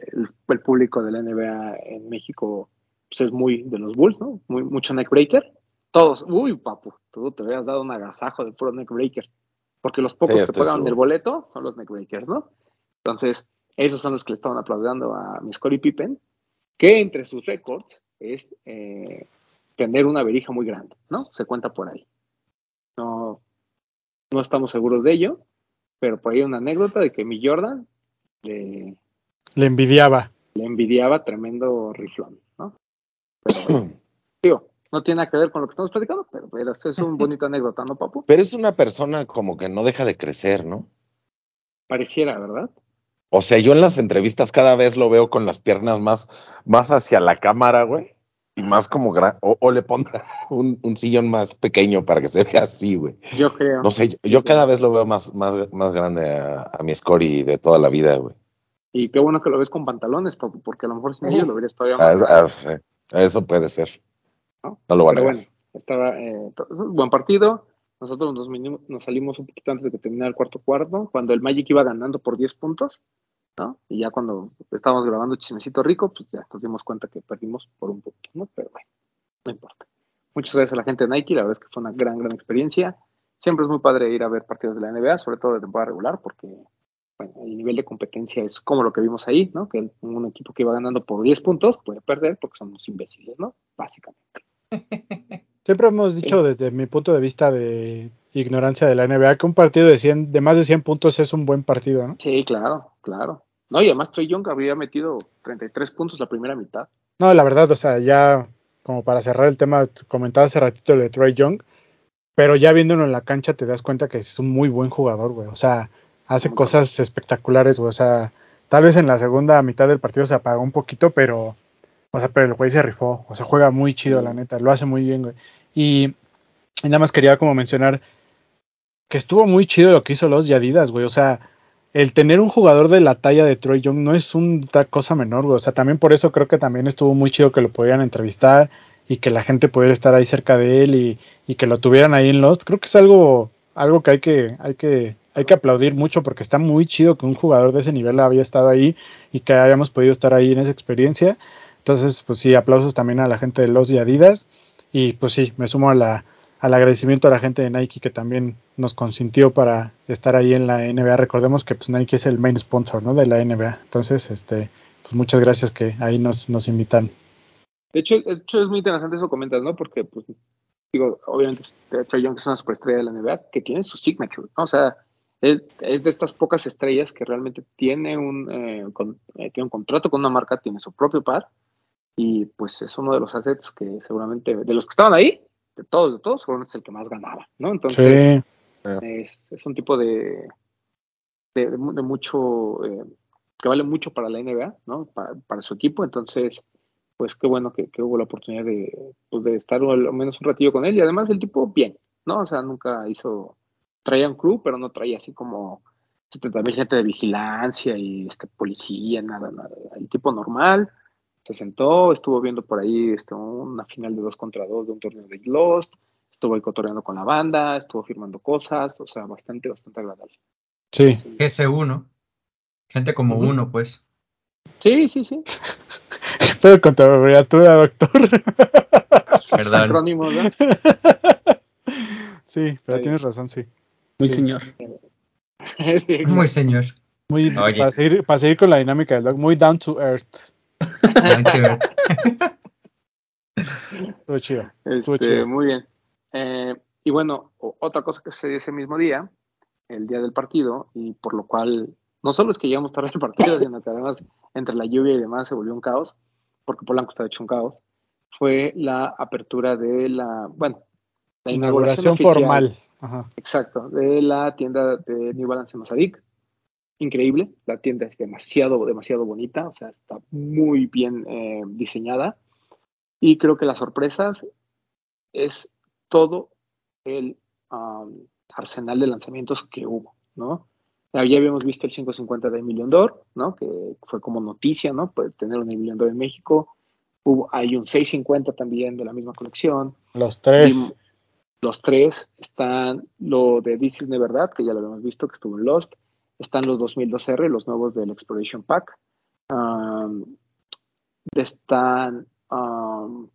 el, público de la NBA en México pues es muy de los Bulls, ¿no? Muy, mucho neckbreaker. Todos, uy, papu, tú te habías dado un agasajo de puro neckbreaker. Porque los pocos que pagan el boleto son los neckbreakers, ¿no? Entonces, esos son los que le estaban aplaudiendo a mi Scottie Pippen, que entre sus récords es eh, tener una verija muy grande, ¿no? Se cuenta por ahí. No, no estamos seguros de ello, pero por ahí hay una anécdota de que mi Jordan le, envidiaba. Le envidiaba tremendo riflón, ¿no? Pero, digo, no tiene nada que ver con lo que estamos platicando, pero, pero es un bonito anécdota, ¿no, papu? Pero es una persona como que no deja de crecer, ¿no? Pareciera, ¿verdad? O sea, yo en las entrevistas cada vez lo veo con las piernas más, más hacia la cámara, güey. Y más como gran, o, le pondrá un, sillón más pequeño para que se vea así, güey. Yo creo. No sé, yo, cada vez lo veo más, más, más grande a, mi Scori de toda la vida, güey. Y qué bueno que lo ves con pantalones, porque a lo mejor sin ellos lo verías todavía más. Ah, eso puede ser. No, lo van a ver. bueno, estaba eh, buen partido. Nosotros nos, salimos un poquito antes de que terminara el cuarto cuarto, cuando el Magic iba ganando por 10 puntos. Y ya cuando estábamos grabando Chismecito Rico, pues ya nos dimos cuenta que perdimos por un poquito, ¿no? Pero bueno, no importa. Muchas gracias a la gente de Nike, la verdad es que fue una gran, gran experiencia. Siempre es muy padre ir a ver partidos de la NBA, sobre todo de temporada regular, porque bueno, el nivel de competencia es como lo que vimos ahí, ¿no? Que un equipo que iba ganando por 10 puntos puede perder porque somos imbéciles, ¿no? Básicamente. Siempre hemos dicho desde mi punto de vista de ignorancia de la NBA que un partido de 100, de más de 100 puntos es un buen partido, ¿no? Sí, claro, claro. No, y además Trey Young había metido 33 puntos la primera mitad. No, la verdad, o sea, ya como para cerrar el tema, comentaba hace ratito de Trey Young, pero ya viéndolo en la cancha te das cuenta que es un muy buen jugador, güey. O sea, hace cosas espectaculares, güey. O sea, tal vez en la segunda mitad del partido se apagó un poquito, pero, o sea, pero el güey se rifó. O sea, juega muy chido, la neta. Lo hace muy bien, güey. Y, y nada más quería como mencionar que estuvo muy chido lo que hizo los Yadidas, güey. O sea, el tener un jugador de la talla de Troy Young no es una cosa menor, güey. O sea, también por eso creo que también estuvo muy chido que lo pudieran entrevistar y que la gente pudiera estar ahí cerca de él y, que lo tuvieran ahí en Lost. Creo que es algo, algo que hay que, hay que, hay que aplaudir mucho porque está muy chido que un jugador de ese nivel había estado ahí y que hayamos podido estar ahí en esa experiencia. Entonces, pues sí, aplausos también a la gente de Lost y Adidas. Y pues sí, me sumo a la, al agradecimiento a la gente de Nike que también nos consintió para estar ahí en la NBA. Recordemos que pues Nike es el main sponsor ¿no? de la NBA. Entonces, este, pues muchas gracias que ahí nos, nos invitan. De hecho, de hecho, es muy interesante eso comentas, ¿no? Porque, pues, digo, obviamente Trey Young es una superestrella de la NBA que tiene su signature, ¿no? O sea, es, de estas pocas estrellas que realmente tiene un, eh, eh, tiene un contrato con una marca, tiene su propio par, y pues es uno de los assets que seguramente, de los que estaban ahí, de todos, de todos, seguramente es el que más ganaba, ¿no? Entonces, Sí, es, es un tipo de, de, de mu- de mucho, eh, que vale mucho para la NBA, ¿no? Para, para su equipo, entonces, pues qué bueno que, que hubo la oportunidad de, pues, de estar al menos un ratillo con él, y además el tipo, bien, ¿no? O sea, nunca hizo, traía un crew, pero no traía así como 70 mil gente de vigilancia y este, policía, nada, nada, el tipo normal, se sentó, estuvo viendo por ahí este, una final de dos contra dos de un torneo de Lost, estuvo ahí cotorreando con la banda, estuvo firmando cosas, o sea, bastante, bastante agradable. sí. GS1. Gente como uno, pues. Sí, sí, sí. Pero con tu abreviatura, doctor. Perdón. Acrónimos, ¿no? sí, pero tienes razón, sí. Muy Sí. señor. Sí. Muy señor. Muy, Oye. para, seguir, para seguir con la dinámica del doc, muy down to earth. Estuvo chido. Estuvo Este, chido. muy bien. Eh, y bueno, otra cosa que sucedió ese mismo día, el día del partido, y por lo cual no solo es que llegamos tarde al partido, sino que además entre la lluvia y demás se volvió un caos, porque Polanco estaba hecho un caos, fue la apertura de la, bueno, la Inauguración inauguración, oficial, formal. Ajá. Exacto, de la tienda de New Balance en. Increíble, la tienda es demasiado, demasiado bonita, o sea, está muy bien eh, diseñada. Y creo que las sorpresas es todo el um, arsenal de lanzamientos que hubo, ¿no? Ya habíamos visto el 550 de Million Door, ¿no? Que fue como noticia, ¿no? Pues tener un Million Door en México. Hubo, hay un 650 también de la misma colección. Los tres. Vim- los tres están lo de This is That, que ya lo habíamos visto, que estuvo en Lost. Están los 2002R, los nuevos del Exploration Pack. Um, están um,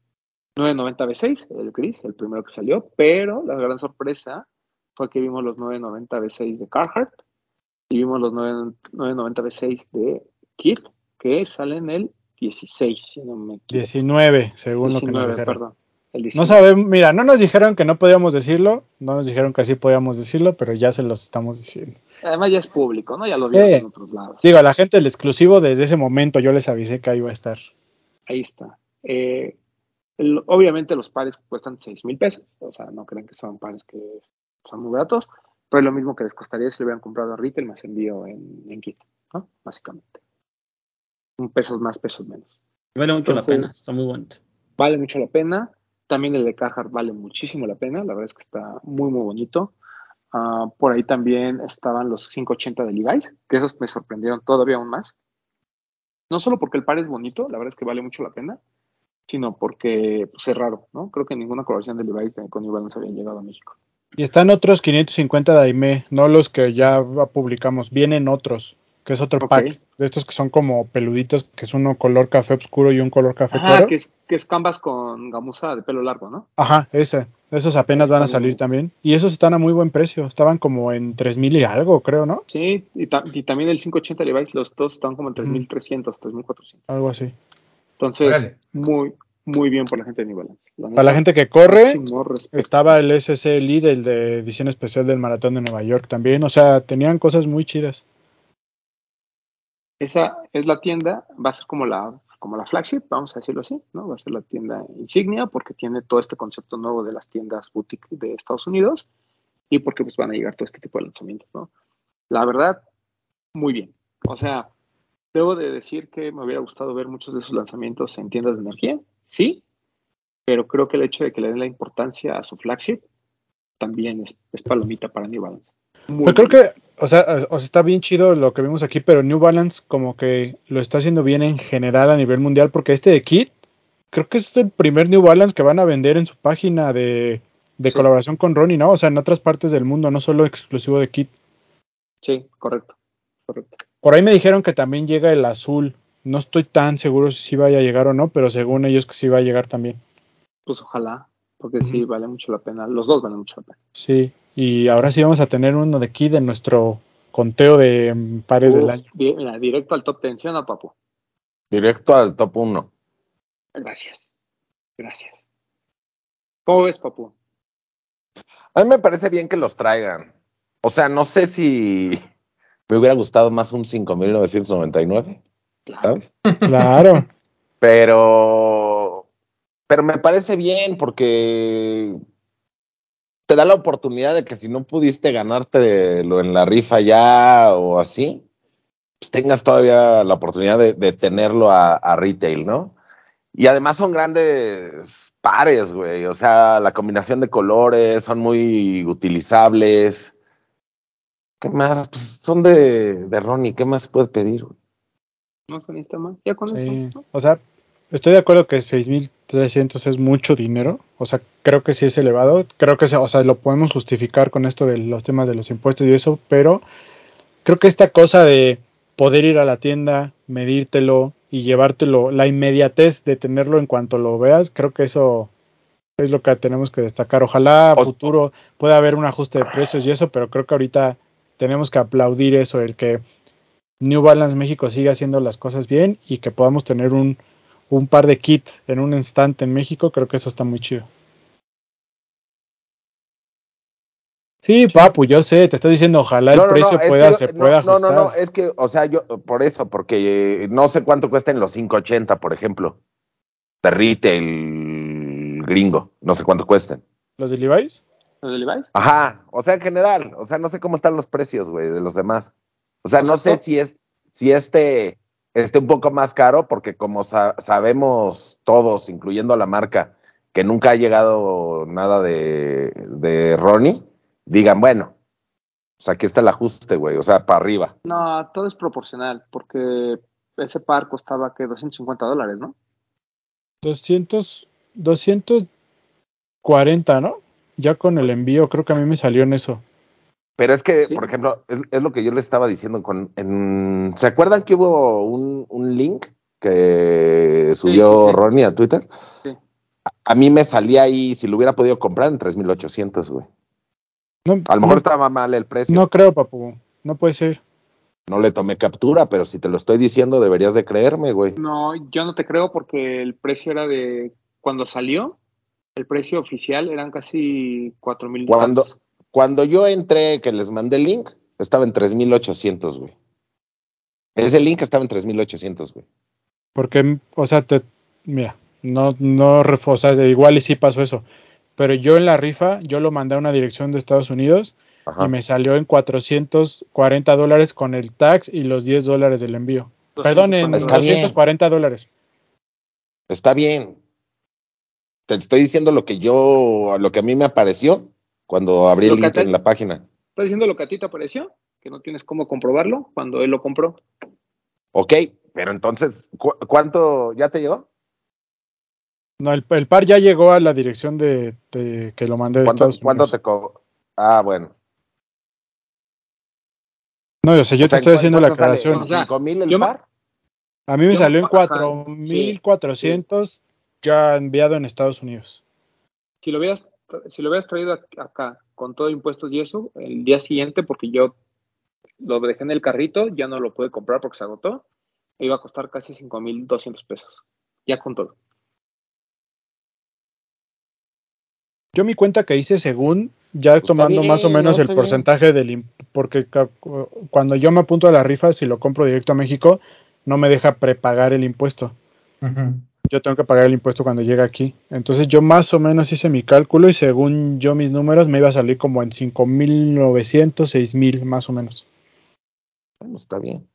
990 V6, el gris, el primero que salió, pero la gran sorpresa fue que vimos los 990 V6 de Carhartt y vimos los 9- 990 V6 de Kit, que salen el 16, si no me equivoco. 19, según lo que nos 19, dijeron. perdón. El No 19. sabemos, mira, no nos dijeron que no podíamos decirlo, no nos dijeron que sí podíamos decirlo, pero ya se los estamos diciendo. Además ya es público, ¿no? Ya lo vieron Sí. en otros lados. Digo, a la gente el exclusivo desde ese momento yo les avisé que ahí iba a estar. Ahí está. Eh, el- obviamente los pares cuestan 6 mil pesos, o sea, no crean que son pares que son muy baratos, pero es lo mismo que les costaría si lo hubieran comprado a retail más envío en, en kit, ¿no? Básicamente. Un pesos más, pesos menos. Vale mucho Entonces- la pena, está muy bonito. Vale mucho la pena. También el de Carhartt vale muchísimo la pena, la verdad es que está muy, muy bonito. Ah, por ahí también estaban los 580 de Levi's, que esos me sorprendieron todavía aún más. No solo porque el par es bonito, la verdad es que vale mucho la pena, sino porque pues, es raro, ¿no? Creo que ninguna colaboración de Levi's con New Balance habían llegado a México. Y están otros 550 de Aime, no los que ya publicamos, vienen otros, que es otro pack, de estos que son como peluditos, que es uno color café oscuro y un color café claro. que es, que es canvas con gamuza de pelo largo, ¿no? Ajá, ese. Esos apenas van a salir también. Y esos están a muy buen precio. Estaban como en 3000 y algo, creo, ¿no? Sí, y, ta- y también el 580 Levi's, los dos están como en 3.300, 3.400. Algo así. Entonces, muy, muy bien por la gente de New Balance. Para la gente que corre, estaba el SC Lead, el de edición especial del Maratón de Nueva York también. O sea, tenían cosas muy chidas. Esa es la tienda, va a ser como la, como la flagship, vamos a decirlo así, ¿no? Va a ser la tienda insignia porque tiene todo este concepto nuevo de las tiendas boutique de Estados Unidos y porque pues van a llegar todo este tipo de lanzamientos, ¿no? La verdad, muy bien. O sea, debo de decir que me hubiera gustado ver muchos de esos lanzamientos en tiendas de energía, sí, pero creo que el hecho de que le den la importancia a su flagship también es, es palomita para New Balance. Muy Yo creo que, o sea, o sea, está bien chido lo que vimos aquí, pero New Balance como que lo está haciendo bien en general a nivel mundial, porque este de Kit, creo que es el primer New Balance que van a vender en su página de, de Sí. colaboración con Ronnie, ¿no? O sea, en otras partes del mundo, no solo exclusivo de Kit. Sí, correcto, correcto. Por ahí me dijeron que también llega el azul. No estoy tan seguro si sí vaya a llegar o no, pero según ellos que sí va a llegar también. Pues ojalá, porque sí, vale mucho la pena. Los dos valen mucho la pena. Sí, y ahora sí vamos a tener uno de Kit en nuestro conteo de mm, pares del año. mira, directo al top tensión a Papu. Directo al top 1. Gracias. Gracias. ¿Cómo ves, Papu? A mí me parece bien que los traigan. O sea, no sé si me hubiera gustado más un 5999, Claro. ¿sabes? Claro. Pero, pero me parece bien porque te da la oportunidad de que si no pudiste ganártelo en la rifa ya o así, pues tengas todavía la oportunidad de, de tenerlo a, a retail, ¿no? Y además son grandes pares, güey. O sea, la combinación de colores son muy utilizables. ¿Qué más? Pues son de, de Ronnie. ¿Qué más puedes pedir? güey? No se necesita más. Ya con Sí. ¿no? O sea, estoy de acuerdo que 6.300 es mucho dinero. O sea, creo que sí es elevado. Creo que, o sea, lo podemos justificar con esto de los temas de los impuestos y eso, pero creo que esta cosa de poder ir a la tienda, medírtelo y llevártelo, la inmediatez de tenerlo en cuanto lo veas, creo que eso es lo que tenemos que destacar. Ojalá a futuro pueda haber un ajuste de precios y eso, pero creo que ahorita tenemos que aplaudir eso, el que New Balance México siga haciendo las cosas bien y que podamos tener un, un par de kit en un instante en México, creo que eso está muy chido. Sí, papu, yo sé, te estoy diciendo, ojalá el precio pueda, que- se no, pueda no, ajustar. no, no, es que, o sea, yo, por eso, porque eh, no sé cuánto cuestan los 580, por ejemplo, de retail gringo, no sé cuánto cuesten. ¿Los de Levi's? ¿Los de Levi's? Ajá, o sea, en general, o sea, no sé cómo están los precios, güey, de los demás. O sea, no sea, sé si es, si este esté un poco más caro, porque como sa- sabemos todos, incluyendo la marca, que nunca ha llegado nada de, de Ronnie, digan, bueno, pues aquí está el ajuste, güey, o sea, para arriba. No, todo es proporcional, porque ese par costaba que 250 dólares, ¿no? 200, 240, ¿no? Ya con el envío, creo que a mí me salió en eso. Pero es que, Sí. por ejemplo, es, es lo que yo les estaba diciendo con, en- ¿se acuerdan que hubo un, un link que subió sí, sí. Ronnie a Twitter? Sí. A, a mí me salía ahí, si lo hubiera podido comprar, en 3,800, güey. No, A lo mejor no, estaba mal el precio. no creo, papu. No puede ser. No le tomé captura, pero si te lo estoy diciendo, deberías de creerme, güey. No, yo no te creo porque el precio era de cuando salió, el precio oficial eran casi 4 mil. Cuando, cuando yo entré, que les mandé el link, estaba en 3,800, güey. Ese link estaba en 3,800, güey. Porque, o sea, te, mira, no, no, o sea, de igual y sí pasó eso. Pero yo en la rifa, yo lo mandé a una dirección de Estados Unidos Ajá. y me salió en 440 dólares con el tax y los 10 dólares del envío. Perdón, en Está bien. 240 dólares. Está bien. Te estoy diciendo lo que yo, lo que a mí me apareció cuando abrí el link en la página. ¿Estás diciendo lo que a ti te pareció? Que no tienes cómo comprobarlo cuando él lo compró. Ok, pero entonces, ¿cu- ¿cuánto ya te llegó? No, el, el par ya llegó a la dirección de, de- que lo mandé de ¿Cuánto, Estados cuánto Unidos. te co Ah, bueno. No, o sea, yo O sea, te estoy ¿en haciendo la cuánto sale? aclaración. ¿En O sea, cinco mil el yo par? A mí me yo- salió en ajá, 4.400 ya enviado en Estados Unidos. Si lo hubieras, si lo hubieras traído ac- acá con todo impuestos y eso, el día siguiente, porque yo lo dejé en el carrito, ya no lo pude comprar porque se agotó, iba a costar casi 5.200 pesos. Ya con todo. Yo mi cuenta que hice según ya Pues tomando más o bien, menos no, el porcentaje del imp- porque cuando yo me apunto a la rifa si lo compro directo a México no me deja prepagar el impuesto. Yo tengo que pagar el impuesto cuando llega aquí. Entonces yo más o menos hice mi cálculo y según yo mis números me iba a salir como en 5.900, 6.000 más o menos. Bueno, está bien.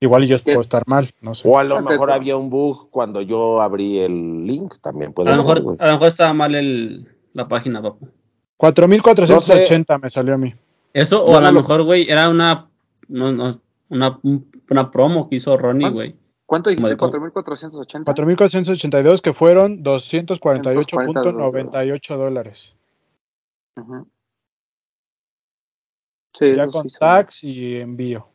Igual y yo ¿Qué? puedo estar mal, no sé. O a lo Ah, mejor había un bug cuando yo abrí el link, también puede A lo ser, mejor, a lo mejor estaba mal el, la página, papu. 4.480 me salió a mí. Eso, o a no lo lo- mejor, güey, era una, no, no, una, una promo que hizo Ronnie, ¿Cuánto? güey. ¿Cuánto dijiste? Como de- 4.480. 4.482 que fueron 248.98 dólares. Sí, Ya con sí son- tax y envío.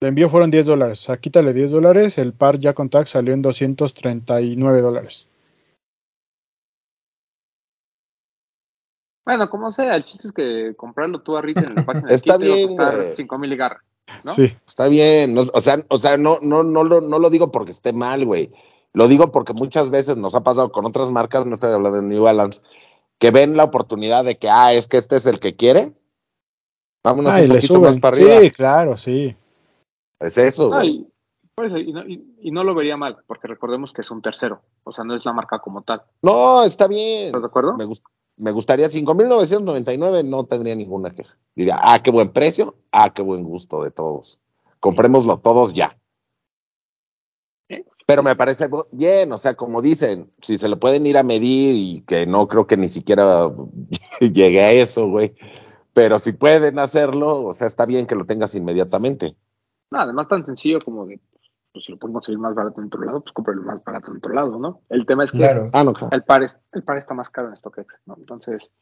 El envío fueron 10 dólares. O sea, quítale 10 dólares. El par ya con tax salió en 239 dólares. Bueno, como sea, el chiste es que comprarlo tú a retail en la página Está de aquí te bien, va a costar güey. 5.000 y garra, ¿no? Sí. Está bien, no- o sea, o sea, no, no, no, lo, no lo digo porque esté mal, güey. Lo digo porque muchas veces nos ha pasado con otras marcas, no estoy hablando de New Balance, que ven la oportunidad de que, ah, es que este es el que quiere. Vámonos Ah, y un le poquito más para arriba. Sí, claro, sí. Es eso, y, no, y- y no lo vería mal, porque recordemos que es un tercero, o sea, no es la marca como tal. No, está bien. ¿Estás de acuerdo? Me gusta. Me gustaría 5.999, no tendría ninguna queja. Diría, ah, qué buen precio, ah, qué buen gusto de todos. Comprémoslo todos ya. Pero me parece bien, o sea, como dicen, si se le pueden ir a medir y que no creo que ni siquiera llegue a eso, güey. Pero si pueden hacerlo, o sea, está bien que lo tengas inmediatamente. No, además tan sencillo como de, pues si lo pueden conseguir más barato en otro lado, pues cómpralo más barato en otro lado, ¿no? El tema es que Claro. Ah, no, claro. el, par es- el par está más caro en StockX, ¿no? Entonces,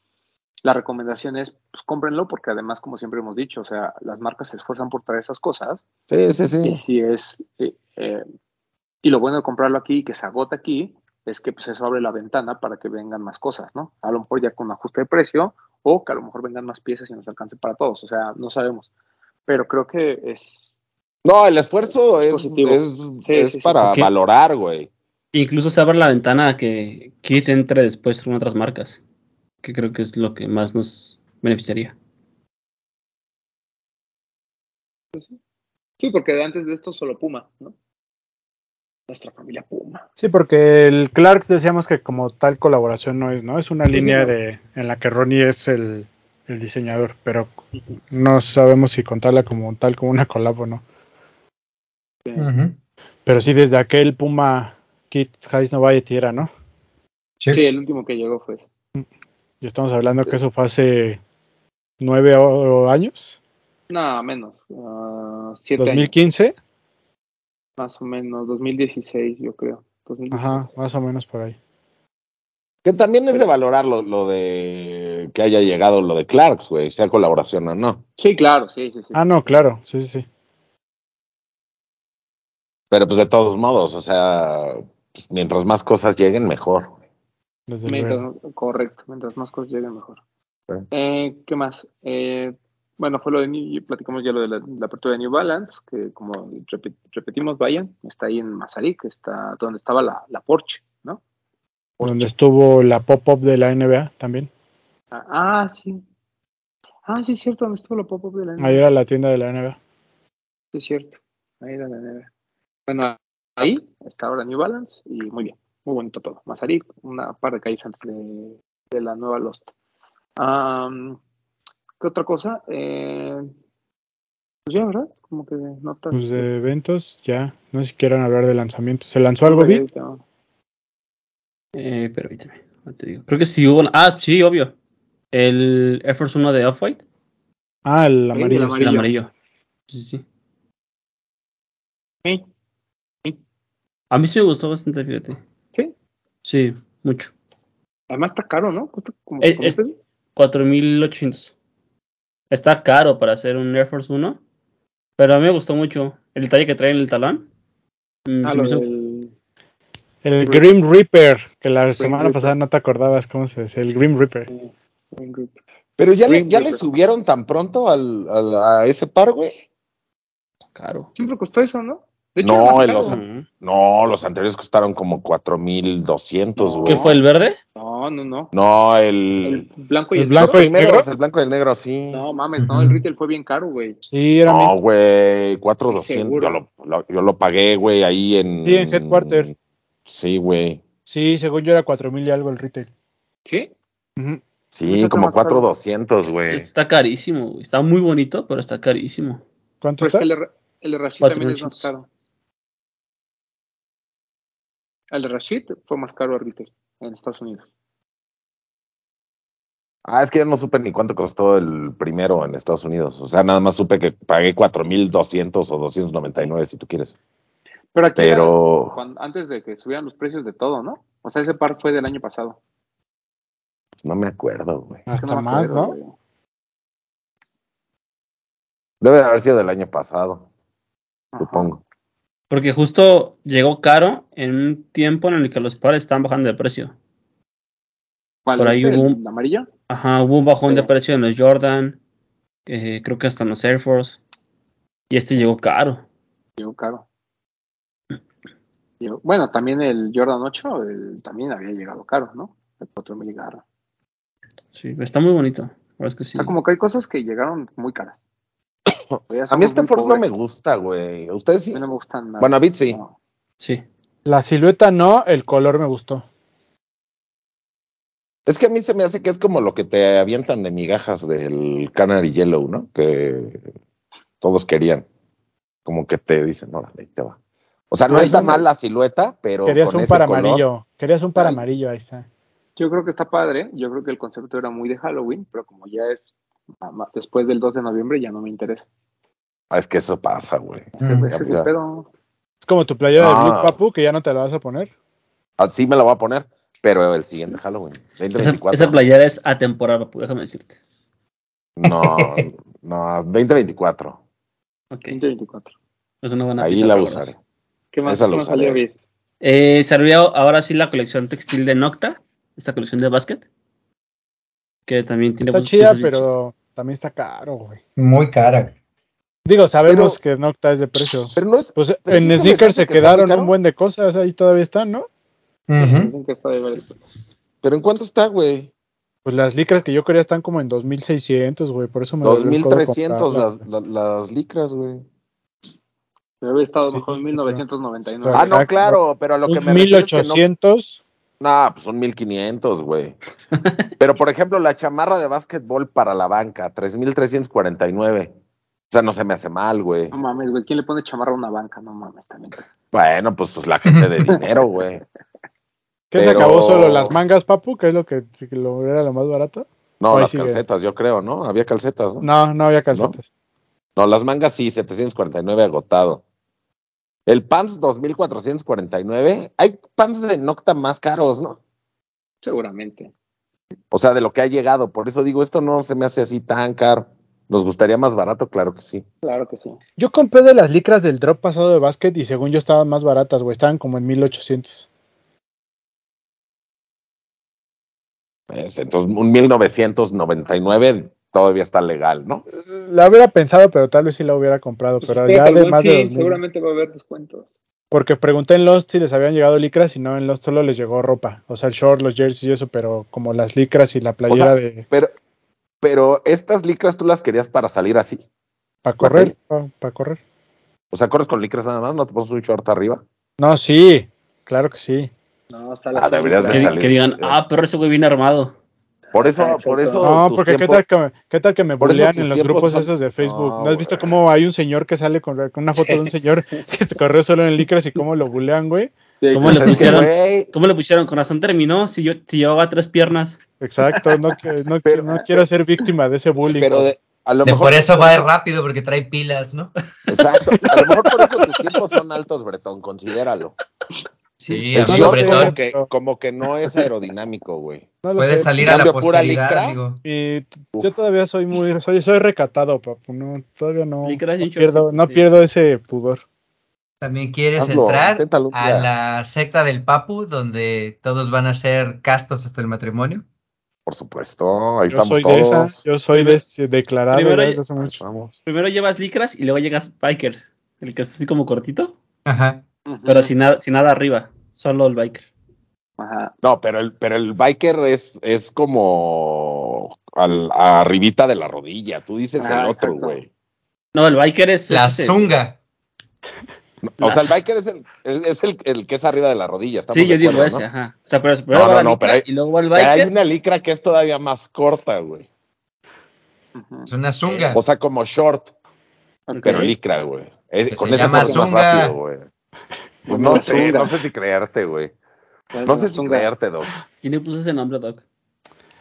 la recomendación es, pues cómprenlo porque además, como siempre hemos dicho, o sea, las marcas se esfuerzan por traer esas cosas Sí, sí, y sí. si es, eh, eh, y lo bueno de comprarlo aquí y que se agota aquí, es que pues eso abre la ventana para que vengan más cosas, ¿no? A lo mejor ya con ajuste de precio o que a lo mejor vengan más piezas y nos alcance para todos, o sea, no sabemos. Pero creo que es, No, el esfuerzo es, Positivo. es, Sí, es sí, sí. para valorar, güey. Incluso se abre la ventana a que Kit entre después con otras marcas, que creo que es lo que más nos beneficiaría. sí, porque antes de esto solo Puma, ¿no? Nuestra familia Puma. Sí, porque el Clarks decíamos que como tal colaboración no es, ¿no? Es una Sí, línea no. de en la que Ronnie es el, el diseñador, pero no sabemos si contarla como tal como una colab o no. Pero sí, desde aquel Puma Kit High No Valle Tierra, ¿no? Sí. Sí, el último que llegó fue ese. Y estamos hablando que eso fue hace nueve o- años, No, menos. ah, siete años, 2015, más o menos. 2016, yo creo. 2016. ajá, más o menos por ahí. Que también es de valorar lo, lo de que haya llegado lo de Clarks, güey, sea colaboración o no. Sí, claro, sí, sí, sí. Ah, no, claro, sí, sí, sí. Pero pues de todos modos, o sea, pues, mientras más cosas lleguen, mejor. Desde Mientras- correcto, mientras más cosas lleguen mejor. Eh, ¿Qué más? Eh, bueno, fue lo de New, platicamos ya lo de la, la apertura de New Balance, que como repetimos, vayan, está ahí en Mazarik, está donde estaba la, la Porsche, ¿no? Donde estuvo la pop-up de la NBA también. Ah, ah, sí. Ah, sí, es cierto, donde estuvo la pop-up de la NBA. Ahí era la tienda de la NBA. Sí, es cierto. Ahí era la NBA. Bueno, ahí está ahora New Balance y muy bien, muy bonito todo. Mazarik, una par de calles antes de, de la nueva Lost. Am, ¿Qué otra cosa? Eh, pues ya, ¿verdad? Como que notas. Pues de eventos, ya. No sé si quieran hablar de lanzamientos. ¿Se lanzó No, algo, Bit? ahorita. Eh, permíteme, no te digo. Creo que sí hubo. Ah, sí, obvio. El Air Force 1 de Off-White, Ah, el el amarillo. sí. el Amarillo. amarillo. Sí, sí, sí. Sí, A mí sí me gustó bastante, fíjate. sí. Sí, mucho. Además está caro, ¿no? Cuesta como Eh, es- este- 4800. Está caro para hacer un Air Force 1, pero a mí me gustó mucho el detalle que trae en el talón. Mm, Ah, lo del. El Grim Reaper, que la semana Reaper. pasada no te acordabas cómo se decía. El Grim Reaper. Pero ya, le, ya le subieron tan pronto al, al- a ese par, güey. caro. Siempre costó eso, ¿no? No, en los-. No, los anteriores costaron como 4.200, No. güey. ¿Qué fue el verde? No, no, no. No, El el... blanco y ¿El el, blanco y el negro? el blanco y el negro, sí. No, mames, no, el retail fue bien caro, güey. Sí, era No, güey, 4.200. ¿Seguro? Yo lo, lo- yo lo pagué, güey, ahí en... Sí, en Headquarter. Sí, güey. Sí, según yo era 4000 y algo el retail. ¿Sí? Sí, Está como más caro. 4.200, güey. Está carísimo, güey. Está muy bonito, pero está carísimo. ¿Cuánto Pero es está? que el, el también es más caro. El Rashid fue más caro a retail en Estados Unidos. Ah, es que yo no supe ni cuánto costó el primero en Estados Unidos. O sea, nada más supe que pagué 4.200 o 299, si tú quieres. Pero aquí era Pero... cuando- antes de que subieran los precios de todo, ¿no? O sea, ese par fue del año pasado. No me acuerdo, güey. Hasta me más, acuerdo, ¿no? güey. Debe de haber sido del año pasado, Ajá. supongo. Porque justo llegó caro en un tiempo en el que los pares estaban bajando de precio. ¿Cuál Por ahí este, hubo un- amarillo? Ajá, hubo un bajón de precio en los Jordan, eh, creo que hasta en los Air Force. Y este llegó caro. Llegó caro. Llegó- Bueno, también el Jordan 8 el- también había llegado caro, ¿no? El 4000 y garra. Sí, está muy bonito. Es que O sí. sea, como que hay cosas que llegaron muy caras. A mí este Force no me gusta, güey. ¿A ustedes A sí? mí no me gustan nada. Bueno, a Bit sí. No. Sí. La silueta no, el color me gustó. Es que a mí se me hace que es como lo que te avientan de migajas del Canary Yellow, ¿no? Que todos querían. Como que te dicen, no, ahí te va. O sea, no No, está mal la silueta, pero. Querías con un ese para color- amarillo. Querías un para amarillo, ahí está. Yo creo que está padre. Yo creo que el concepto era muy de Halloween, pero como ya es a- después del 2 de noviembre, ya no me interesa. Ah, es que eso pasa, güey. Mm. es como tu playera de Ah. Blue Papu, que ya no te la vas a poner. Así me la voy a poner, pero el siguiente Halloween, Esa, 2024. esa playera es atemporal, papu, déjame decirte. No, no, 2024. Ok, 2024. es una buena Ahí la usaré. ¿Qué más, Esa qué la más salió. Viz? Eh, salió ahora sí la colección textil de Nocta, esta colección de básquet. Que también tiene Está chida, pero también está caro, güey. Muy cara. Digo, sabemos Pero- que Nocta es de precio. Pero no es. Pues pero en sí sneakers se que quedaron un buen de cosas, ahí todavía están, ¿no? Ujú. Dicen que está de ver- ¿Pero en cuánto está, güey? Pues las licras que yo quería están como en 2600, güey, por eso me dolió el codo 2300 las, comprarlas. la- las licras, güey. Haber estado Sí, mejor en pero- 1999. Ah, no, claro, pero a lo que me refiero es que no. 1800, No, pues son 1500, güey. Pero por ejemplo, la chamarra de básquetbol para la banca, 3349. O sea, no se me hace mal, güey. No mames, güey. ¿Quién le pone chamarra a una banca? No mames, también. Bueno, pues, pues la gente de dinero, güey. ¿qué se acabó solo las mangas, Papu? que es lo que sí que lo era lo más barato? No, las sigue. calcetas, yo creo, ¿no? Había calcetas, ¿no? No, no había calcetas. No, las mangas sí, 749 agotado. El pants 2449. Hay pants de Nocta más caros, ¿no? Seguramente. O sea, de lo que ha llegado. Por eso digo, esto no se me hace así tan caro. ¿Nos gustaría más barato? Claro que sí. Claro que sí. Yo compré de las licras del drop pasado de básquet y según yo estaban más baratas, güey, estaban como en 1800. Es, entonces, un 1999 todavía está legal, ¿no? La hubiera pensado, pero tal vez sí la hubiera comprado, Pues pero ya de más de Fin, 2000. Seguramente va a haber descuentos. Porque pregunté en Lost si les habían llegado licras y no, en Lost solo les llegó ropa. O sea, el short, los jerseys y eso, pero como las licras y la playera sea, de Pero, pero estas licras tú las querías para salir así. para correr, para correr. O sea, corres con licras nada más, no te pones un short arriba. No, sí, claro que sí. No, sale Ah, deberías de Que, salir. que digan, ah, pero ese güey viene armado. Por eso, Exacto. por eso. No, porque qué tal que, qué tal que me tus en los grupos son- esos de Facebook. No, ¿No, has visto cómo hay un señor que sale con, con una foto de un señor que se corrió solo en licras y cómo lo bullean, güey? Sí, ¿Cómo Pues le que, pusieron? güey, ¿Cómo le pusieron? Con razón terminó si, yo, si llevaba tres piernas. Exacto, no, que- no, Pero- no quiero ser víctima de ese bullying. pero de- a lo De mejor por eso va rápido, porque trae pilas, ¿no? Exacto. A lo mejor por eso tus tiempos son altos, Bretón, considéralo. Sí, sé, Bretón. como que, pero- como que no es aerodinámico, güey. No Puede sé. salir a la posteridad, amigo. Y yo todavía soy muy, soy, soy recatado, papu. No, todavía no, pierdo, shortcito, no sí. pierdo ese pudor. También quieres Hazlo, entrar a la secta del Papu, donde todos van a ser castos hasta el matrimonio. Por supuesto, ahí Yo estamos soy todos. de esa, yo soy declarado Primero desde hace mucho. llevas licras y luego llegas biker. El que es así como cortito, Ajá. Pero sin nada, sin nada arriba. Solo el biker. Ajá. No, pero el, pero el biker es, es como al, arribita de la rodilla. Tú dices Ajá, el otro, güey. No, el biker es. La ese. zunga. No, O sea, el biker es el, es, es el, el que es arriba de la rodilla. Sí, yo digo acuerdo, ese, ¿no? ajá. O sea, pero primero No, va no, la no, licra pero hay- y luego va el Pero hay una licra que es todavía más corta, güey. Es una zunga. O sea, como short, pero licra, güey. Es- Que con se eso llama corres más zunga. rápido, güey. Pues no sé, no sé si creerte, güey. No sé si creerte, Doc. ¿Quién le puso ese nombre, Doc?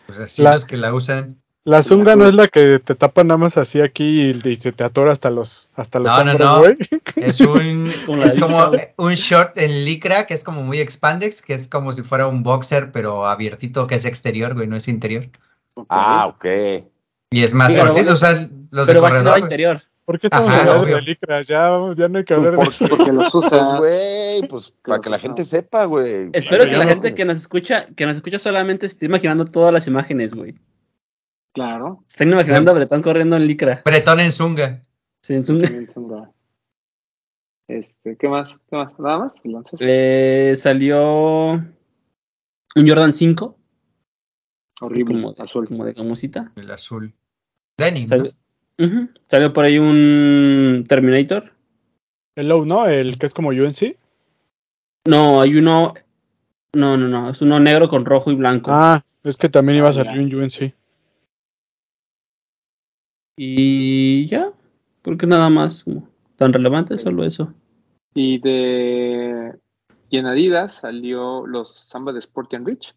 Pues así La- los que la usan. La zunga no es la que te tapa nada más así aquí y, y se te atora hasta los, hasta los No, no, hombros, no. güey. Es un, es como un short en licra que es como muy expandex, que es como si fuera un boxer, pero abiertito, que es exterior, güey, no es interior. Ah, ok. Y es más cortito, va- o sea, los Pero de va corredor. güey. interior. ¿Por qué estamos Ajá, hablando obvio. de licras? Ya, ya no hay que hablar Pues de por- Porque los usa. Pues, güey, pues para que la no. gente sepa, güey. Espero que la no- gente que nos escucha, que nos escucha solamente esté imaginando todas las imágenes, güey. Claro. Están imaginando a Bretón corriendo en licra. Bretón en zunga. Sí, en zunga. Este, ¿qué más? ¿Qué más? ¿Nada más? Eh, salió un Jordan 5, Horrible. como de, azul. como de gamusita. El azul. Denim, ¿no? Salió, por ahí un Terminator. El low, ¿no? El que es como UNC. No, hay uno. No, no, no. Es uno negro con rojo y blanco. Ah, Es que también iba a Ah, salir un UNC. Y ya, creo que nada más tan relevante, solo eso. Y de y en Adidas salió los Samba de Sport and Rich.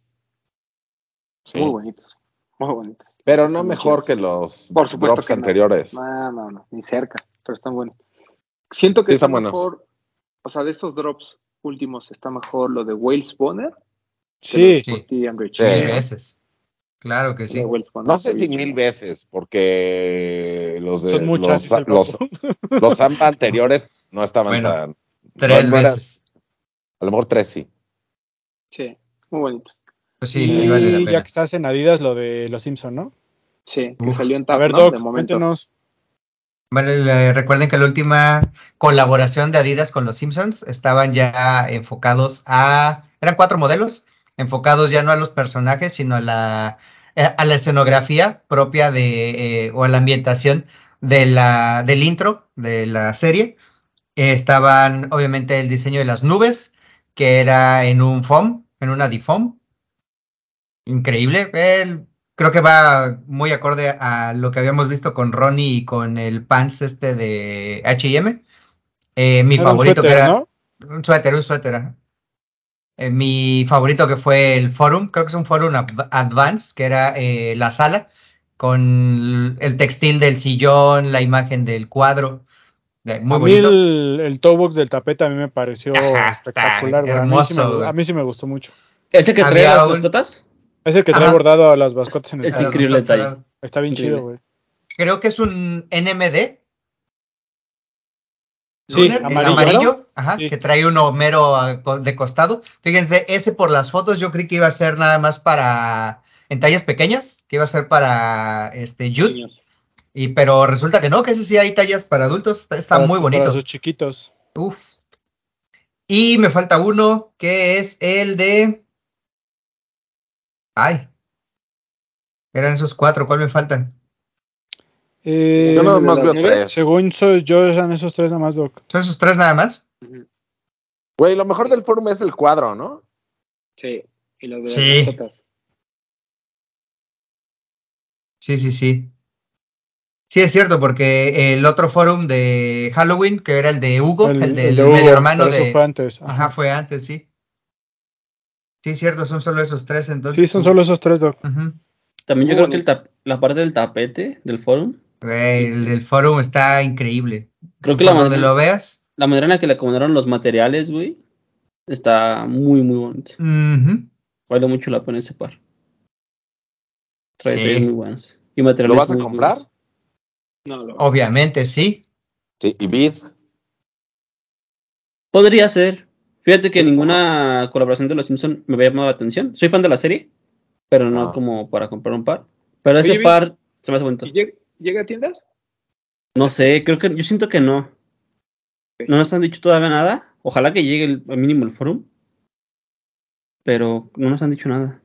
Sí. Muy bonitos. Muy bonitos. Pero no mejor que los Por supuesto drops que no. anteriores. No, no, no, ni cerca, pero están buenos. Siento que Sí, está buenos. mejor, o sea, de estos drops últimos está mejor lo de Wales Bonner Sí. Mil veces. Claro que sí. No sé si mil veces, porque los de son muchas. los, Samba anteriores no estaban Bueno, tan. Tres no era- veces. A lo mejor tres sí. Sí, muy bonito. Pues sí, y sí vale la ya que estás en Adidas, lo de los Simpson, ¿no? Sí, que Uf. salió en A tap, ver, ¿no? Doc, de momento. cuéntenos. Vale, le- recuerden que la última colaboración de Adidas con los Simpsons estaban ya enfocados a, eran cuatro modelos, enfocados ya no a los personajes, sino a la, a la escenografía propia de, eh, o a la ambientación de la, del intro de la serie. Eh, estaban obviamente el diseño de las nubes, que era en un foam, en una defoam. Increíble. El- creo que va muy acorde a lo que habíamos visto con Ronnie y con el pants este de H&M. Eh, mi Era un favorito que suéter, era ¿no? un suéter, un suéter. Eh, mi favorito que fue el Forum, creo que es un Forum Adv- Advance, que era eh, la sala con el textil del sillón, la imagen del cuadro. Eh, muy a mí el, el toe box del tapete a mí me pareció Ajá, está espectacular. A, mí sí me, hermoso, gu- güey. a mí sí me gustó mucho. ¿Ese que trae Había las un- mascotas? Es el que trae Ajá. bordado a las mascotas en el Es increíble el detalle. Está bien increíble. chido, güey. Creo que es un NMD. Sí, amarillo. amarillo, ajá, Sí. que trae un Homero de costado. Fíjense, ese por las fotos yo creí que iba a ser nada más para en tallas pequeñas, que iba a ser para este Jude, y pero resulta que no, que ese sí hay tallas para adultos, está, está Para- muy bonito. Para sus chiquitos. Uf. Y me falta uno que es el de Ay. Eran esos cuatro, ¿cuál me falta? Eh, Yo nada más veo tres. según soy yo, eran esos tres nada más, Doc. ¿Son esos tres nada más? Güey, lo mejor del forum es el cuadro, ¿no? Sí, y los de Sí. las mascotas. Sí, sí, sí. Sí, es cierto, porque el otro forum de Halloween, que era el de Hugo, el, del de Hugo, medio hermano de. fue antes. Ajá, Ajá. fue antes, sí. Sí, cierto, son solo esos tres, entonces. Sí, son solo esos tres, Doc. También yo creo que el tap- la parte del tapete del forum, Güey, el, el forum está increíble. Creo que la donde manera- lo veas. la manera en la que le acomodaron los materiales, güey, está muy, muy bonito. ujú. Vale mucho la pena ese par. Trae Sí. muy buenos. Y materiales ¿Lo vas a muy comprar? buenos. No, lo- Obviamente, sí. Sí, y Bid. Podría ser. Fíjate que ninguna colaboración de los Simpsons me había llamado la atención. Soy fan de la serie, pero no Ah. como para comprar un par. Pero ese Oye, par se me hace bonito. ¿Y llega, llega a tiendas? No sé, creo que yo siento que no. No nos han dicho todavía nada. Ojalá que llegue el, al mínimo el forum. Pero no nos han dicho nada.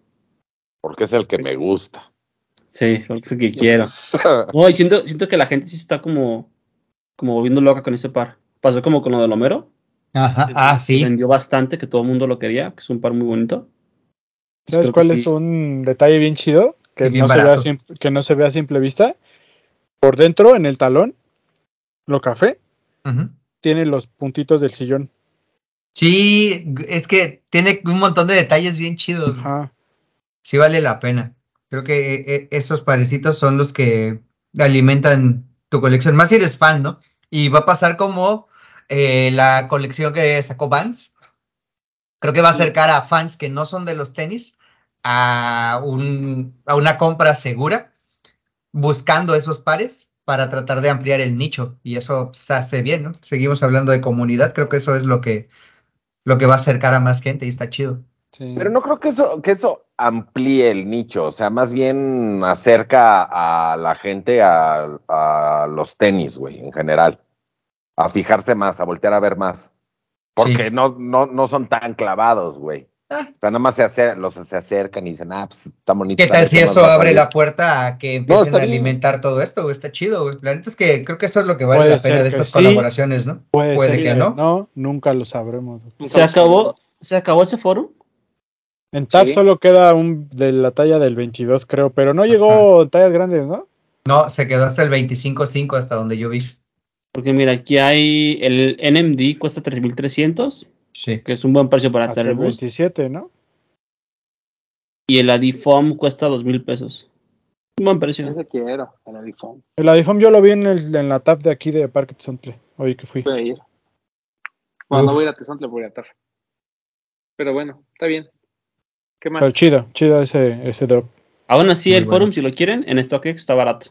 Porque es el que me gusta. Sí, porque es el que quiero. No, y siento, siento que la gente sí está como, como volviendo loca con ese par. Pasó como con lo del Homero. Ajá, ah, sí. Vendió bastante, que todo el mundo lo quería, que es un par muy bonito. ¿Sabes Creo que cuál sí. es un detalle bien chido? Que, bien no se vea a barato. sim- que no se ve a simple vista. Por dentro, en el talón, lo café, tiene los puntitos del sillón. Sí, es que tiene un montón de detalles bien chidos. Ajá. Sí vale la pena. Creo que eh, eh, esos parecitos son los que alimentan tu colección. Más si eres fan, ¿no? Y va a pasar como eh, la colección que sacó Vans. Creo que va a acercar a fans que no son de los tenis a, un, a una compra segura, buscando esos pares para tratar de ampliar el nicho. Y eso se hace bien, ¿no? Seguimos hablando de comunidad. Creo que eso es lo que, lo que va a acercar a más gente y está chido. Sí. Pero no creo que eso, que eso amplíe el nicho, o sea, más bien acerca a la gente a, a los tenis, güey, en general. A fijarse más, a voltear a ver más. Porque Sí. no, no, no son tan clavados, güey. Ah. O sea, nada más se, acer- los, se acercan y dicen, ah, pues está bonito. ¿Qué tal si eso abre salir". la puerta a que empiecen está a bien. alimentar todo esto? güey? Está chido, güey. La neta es que creo que eso es lo que vale Puede la pena de estas sí. colaboraciones, ¿no? Puede, puede ser que no. No, nunca lo sabremos. Nunca ¿Se lo acabó, sabremos. ¿Se acabó ese forum? En TAF Sí. solo queda un de la talla del 22, creo, pero no llegó tallas grandes, ¿no? No, se quedó hasta el 25.5 hasta donde yo vi. Porque mira, aquí hay el NMD cuesta 3300, Sí. que es un buen precio para tener el boost. 27, ¿no? Y el Adifom cuesta 2000 pesos. Un buen precio. Ese quiero, el iPhone. El Adifom yo lo vi en, el, en la TAF de aquí de Parque Tzontle, hoy que fui. Voy a ir. Bueno, no voy a ir a Tezontle, voy a TAF. Pero bueno, está bien. ¿Qué más? Pero chido, chido ese, ese drop. Aún así, Muy el bueno. forum, si lo quieren, en StockX está barato.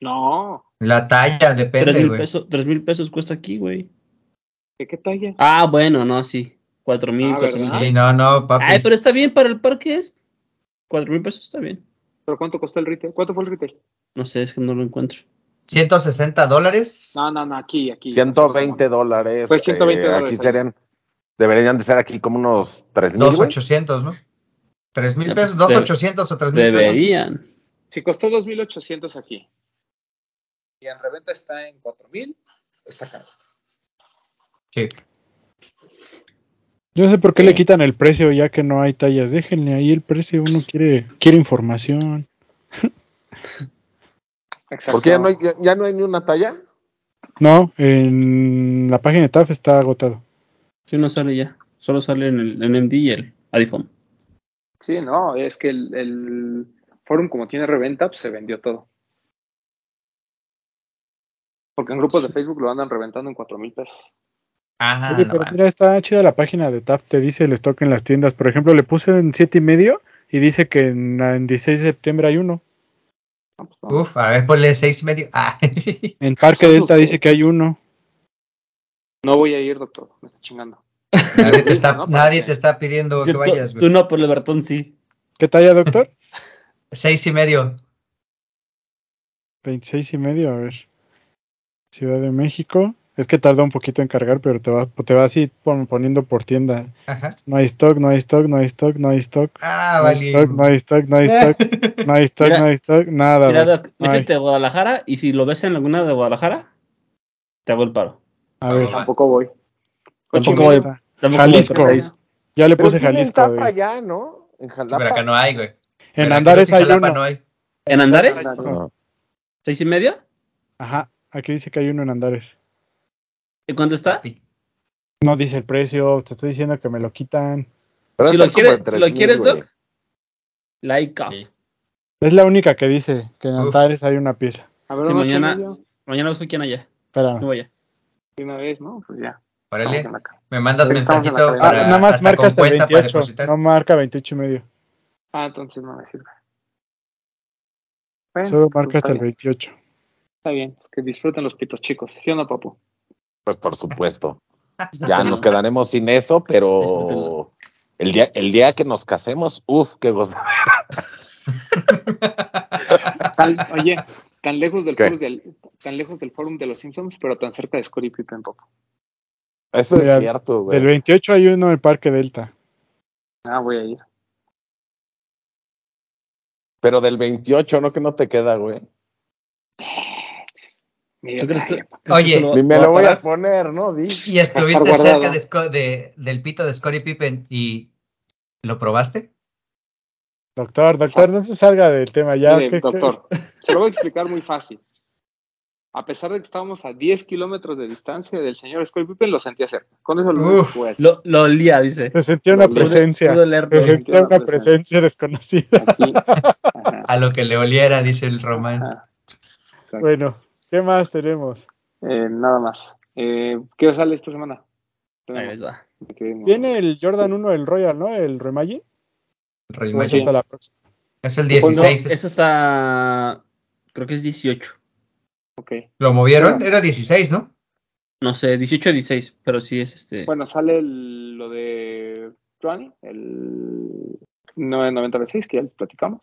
No, La talla 3 depende, mil güey. pesos, tres mil pesos cuesta aquí, güey. ¿de qué talla? Ah, bueno, no, sí. 4 mil, Ah, 4 mil. ¿verdad? Sí, no, no, papi. Ay, pero está bien para el parque, es 4 mil pesos, está bien. ¿Pero cuánto costó el retail? ¿Cuánto fue el retail? No sé, es que no lo encuentro. 160 dólares. No, no, no, aquí, aquí. 120 dólares. Fue 120 eh, dólares Aquí ahí. serían, deberían de ser aquí como unos 3 mil. 2,800, ¿no? 3 mil pesos, pues, 2,800 o 3 mil pesos. Deberían. Si costó 2.800 aquí y en reventa está en 4.000, está caro. Sí. Yo no sé por qué Sí. le quitan el precio ya que no hay tallas. Déjenle ahí el precio, uno quiere, quiere información. Exacto. ¿Por qué ya no, hay, ya, ya no hay ni una talla? No, en la página de TAF está agotado. Si no sale ya. Solo sale en el NMD y el Adifom. Sí, no, es que el, el forum como tiene reventa, pues se vendió todo. Porque en grupos de Facebook lo andan reventando en 4.000 pesos. Ah, Oye, no, pero mira, está chida la página de TAF, te dice el stock en las tiendas. Por ejemplo, le puse en siete y medio y dice que en, en 16 de septiembre hay uno. No, pues, no. Uf, a ver, ponle 6 y medio. Ah. En Parque Delta dice que hay uno. No voy a ir, doctor, me está chingando. nadie te está, ¿no? nadie te está pidiendo Sí, que vayas, tú, no, pero el Bertón sí. ¿Qué talla, doctor? 6 y medio. 26 y medio, a ver. Ciudad de México. Es que tarda un poquito en cargar, pero te va, te va así pon- poniendo por tienda. Ajá. No hay stock, no hay stock, no hay stock, no hay stock. Ah, no hay vale. stock, no hay stock, no hay stock, no hay stock, Mira- no hay stock, nada. Mira, güey. Doc, No hay. métete a Guadalajara y si lo ves en alguna de Guadalajara, te hago el paro. A ver, Tampoco voy. Tampoco ¿cómo voy. Tampoco Jalisco. voy. Ya le Pero puse tienen Jalisco. Güey. allá, ¿no? En Pero Jalapa. acá no hay, güey. En Andares hay uno. no hay. ¿En Andares? Andares. No. ¿Seis y medio? Ajá, aquí dice que hay uno en Andares. ¿Y cuánto está? No dice el precio, te estoy diciendo que me lo quitan. Pero Si lo si 3,000, lo quieres, güey. Doc. Laika. Sí. Es la única que dice que en Uf. Andares hay una pieza. A ver, Sí, mañana- Mañana no soy quien allá. Espérame. No vaya. de una vez, ¿no? Pues ya. Órale, me mandas mensajito. Ah, nada más hasta marca hasta el cuenta para 28, depositar. no marca 28 y medio. Ah, entonces no me sirve. Bueno, Solo pues marca hasta el bien, 28. Está bien, es que disfruten los pitos chicos, ¿sí o no, papu? Pues por supuesto. Ya nos quedaremos sin eso, pero el día, el día que nos casemos, uff, qué gozo. Tan- oye, tan lejos del ¿Qué? forum del, tan lejos del forum de los Simpsons, pero tan cerca de Scottie Pippen, papu. Eso es cierto, Del güey. 28 hay uno en el Parque Delta. Ah, voy a ir. Pero del 28, ¿no? Que no te queda, güey. Mi ¿Tú crees, detalle, que- papu. crees que Oye, lo me lo voy a poner, ¿no? Di. Y estuviste cerca de, Sco- de- del pito de Scottie Pippen y ¿lo probaste? Doctor, doctor, no se salga del tema ya. Mire, ¿qué- qué- doctor, se lo voy a explicar muy fácil. A pesar de que estábamos a 10 kilómetros de distancia del señor Scottie Pippen, lo sentía cerca. Con eso lo Uf. Lo, lo olía, dice. Se sentía una presencia. Se sentía una presencia. presencia desconocida. Aquí. A lo que le oliera, dice el Román. Bueno, ¿qué más tenemos? Eh, nada más. Eh, ¿Qué sale esta semana? Ahí les va. que no- Viene el Jordan 1, el Royal, ¿no? El Remaggi. Rey ¿O es Magic. hasta la próxima? Es el No, 16. es- Eso está. Creo que es 18. Ok. ¿Lo movieron? Bueno. Era 16, ¿no? No sé, 18 o 16, pero sí es este. Bueno, sale el- lo de Johnny, el 996, que ya les platicamos.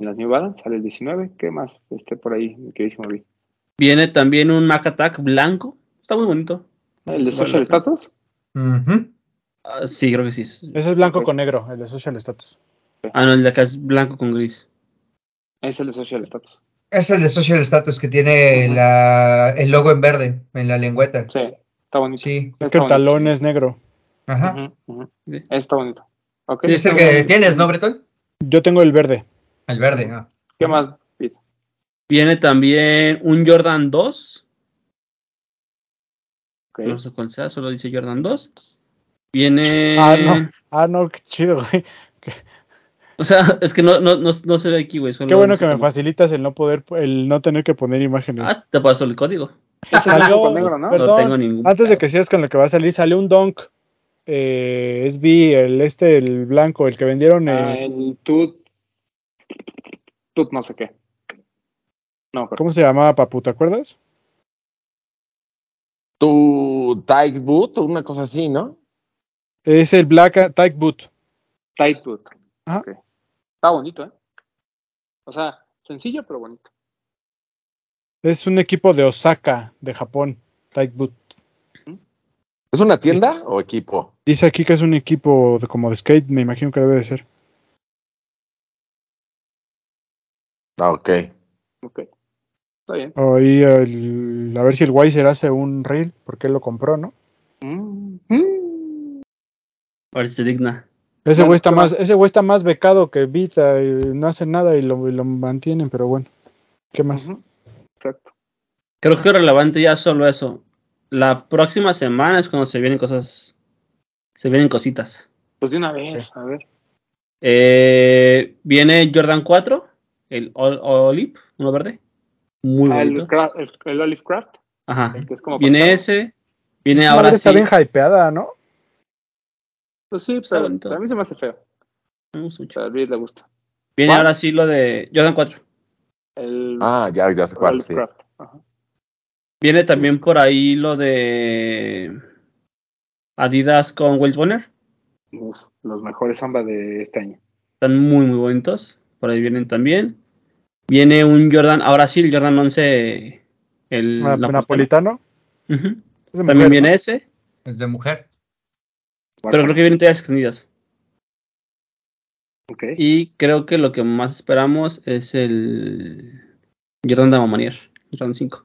En las New Balance sale el 19. ¿Qué más? Este por ahí, mi queridísimo vi. Viene también un Mac Attack blanco. Está muy bonito. ¿El de Social. Status? Ah, sí, creo que sí. Ese es blanco con negro, el de Social Status. Ah, no, el de acá es blanco con gris. Es el de Social Status. Es el de Social Status que tiene la, el logo en verde en la lengüeta. Sí, está bonito. Sí. Es que el talón es negro. Ajá. Sí. Está bonito. Ok. Sí, es el que tienes, ¿no, Bretón? Yo tengo el verde. El verde, ¿no? ¿Qué más? Viene también un Jordan 2. Ok. No sé cuál sea, solo dice Jordan 2. Viene. Ah, no. Ah, no, qué chido, güey. O sea, es que no, no, no, no se ve aquí, güey. solo Qué bueno que me facilitas el no poder, el no tener que poner imágenes. Ah, te paso el código. Salió- blanco con negro, ¿no? Perdón, No tengo ningún. Antes de que sigas con lo que va a salir, salió un Donk. Eh, SB, el este, el blanco, el que vendieron. Ah, eh, el tut. Tut no sé qué. No, pero ¿Cómo se llamaba, Papu? ¿Te acuerdas? Tu Tight Boot, una cosa así, ¿no? Es el Black Tight Boot. tight boot. Ajá. Está bonito, ¿eh? O sea, sencillo pero bonito. Es un equipo de Osaka, de Japón. Tight Boot. ¿Es una tienda o equipo? Dice aquí que es un equipo de, como de skate, me imagino que debe de ser. Ah, ok. Ok. Está bien. Ahí el- a ver si el Weiser hace un reel, porque él lo compró, ¿no? Mm, mm. A ver si se digna. Ese güey está ¿qué más, ese güey está más becado que Vita, y no hace nada y lo, y lo mantienen, pero bueno. ¿Qué más? Exacto. Creo que es relevante ya solo eso. La próxima semana es cuando se vienen cosas. Se vienen cositas. Pues de una vez, a ver. Eh, viene Jordan 4, el Ol- Olive, uno verde. Muy Ah, bonito. el, el, el Olive Craft, Ajá. que es como Viene ese. Viene Esa ahora madre sí. está bien hypeada, ¿no? Pues sí, Está pero, a mí se me hace feo. Me gusta mucho. Pero a Luis le gusta. Viene ¿Cuál? ahora sí lo de Jordan 4. El Ah, ya, ya sé cuál, sí. Ajá. Viene también por ahí lo de Adidas con Wales Bonner. Uf, los mejores samba de este año. Están muy, muy bonitos. Por ahí vienen también. Viene un Jordan, ahora sí, el Jordan 11, el napolitano. También mujer, viene ¿no? ese, Es de mujer. pero creo que vienen tallas extendidas. Ok. Y creo que lo que más esperamos es el Jordan de Mamanier, Jordan 5.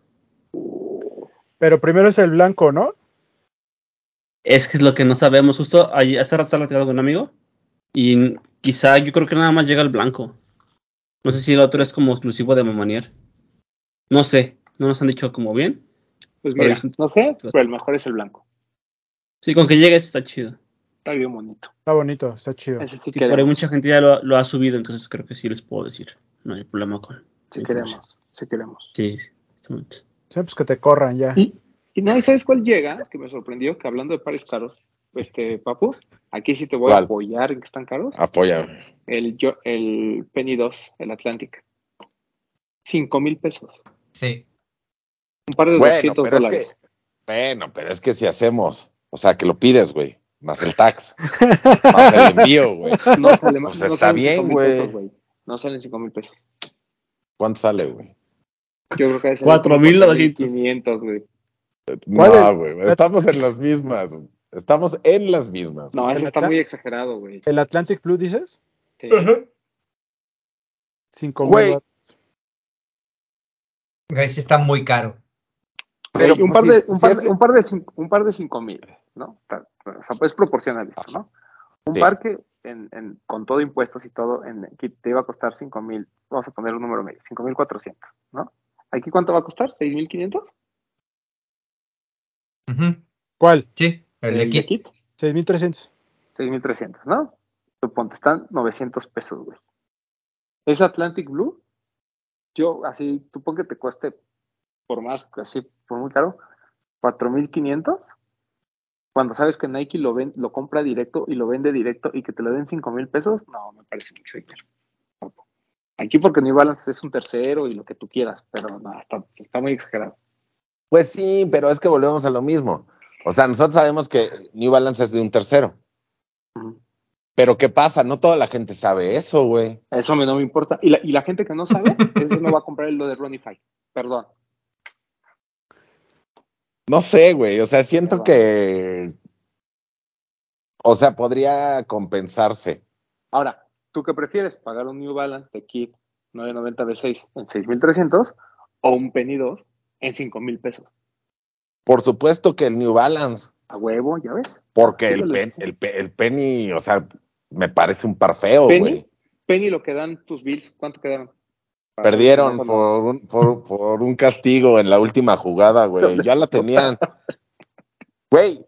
Pero primero es el blanco, ¿no? Es que es lo que no sabemos. Justo ahí, hace rato estaba platicando con un amigo y quizá yo creo que nada más llega el blanco. No sé si el otro es como exclusivo de Mamanier. No sé, no nos han dicho como bien. Pues mira, no sé, pero el mejor es el blanco. Sí, con que llegue está chido. Está bien bonito. Está bonito, está chido. Ese sí Sí, por ahí queremos. mucha gente ya lo, lo ha subido, entonces creo que sí les puedo decir. No hay problema con. Con queremos. Sí queremos. Sí, bonito. Sí, pues que te corran ya. Y, y nadie sabes cuál llega, que me sorprendió, que hablando de pares caros, este, Papu, aquí sí te voy ¿Cuál? a apoyar en que están caros. Apoya. El, yo, el Penny 2, el Atlantic. Cinco mil pesos. Sí. Un par de Bueno, 200 pero es dólares. que, bueno, pero es que si hacemos, o sea, que lo pides, güey, más el tax, más el envío, güey. No sale más. Pues no está bien, cinco mil güey. pesos, güey. No salen 5 mil pesos. ¿Cuánto sale, güey? Yo creo que es Cuatro mil novecientos. 500, güey. ¿Cuál No, es? güey, estamos en las mismas, güey. Estamos en las mismas. No, ¿El está muy exagerado, güey. ¿El Atlantic Blue dices? Sí. Cinco Güey. mil. Güey, sí está muy caro. Pero, un, pues, par de, un, par, hace- un par de cinco, un par de cinco mil, ¿no? O sea, pues proporcional esto, ¿no? Un Sí. par que en, en- con todo impuestos y todo, en, que te iba a costar cinco mil, vamos a poner un número medio, cinco mil cuatrocientos, ¿no? ¿Aquí cuánto va a costar? ¿Seis mil quinientos? Ujú. ¿Cuál? Sí, el de kit. kit. 6300. 6.300, ¿no? Tu ponte, están 900 pesos, güey. Es Atlantic Blue. Yo, así, tú pon que te cueste por más, así, por muy caro, 4.500. Cuando sabes que Nike lo, ven, lo compra directo y lo vende directo y que te lo den 5,000 pesos, no, me parece mucho dinero. Aquí porque New Balance es un tercero y lo que tú quieras, pero no, está, está muy exagerado. Pues sí, pero es que volvemos a lo mismo. O sea, nosotros sabemos que New Balance es de un tercero. Pero ¿qué pasa? No toda la gente sabe eso, güey. Eso me, no me importa. Y la, y la gente que no sabe, ese no va a comprar lo de Ronify. Perdón. No sé, güey. O sea, siento que. O sea, podría compensarse. Ahora, ¿tú qué prefieres? ¿Pagar un New Balance de Kit 990 B6 en 6,300 o un Penny 2 en 5,000 pesos? Por supuesto que el New Balance. A huevo, ¿ya ves? Porque el, pen- el, el penny, o sea, me parece un par feo, Penny, güey. Penny, lo que dan tus Bills, ¿cuánto quedaron? Perdieron no, por un, por, por un castigo en la última jugada, güey. Ya la tenían. Güey,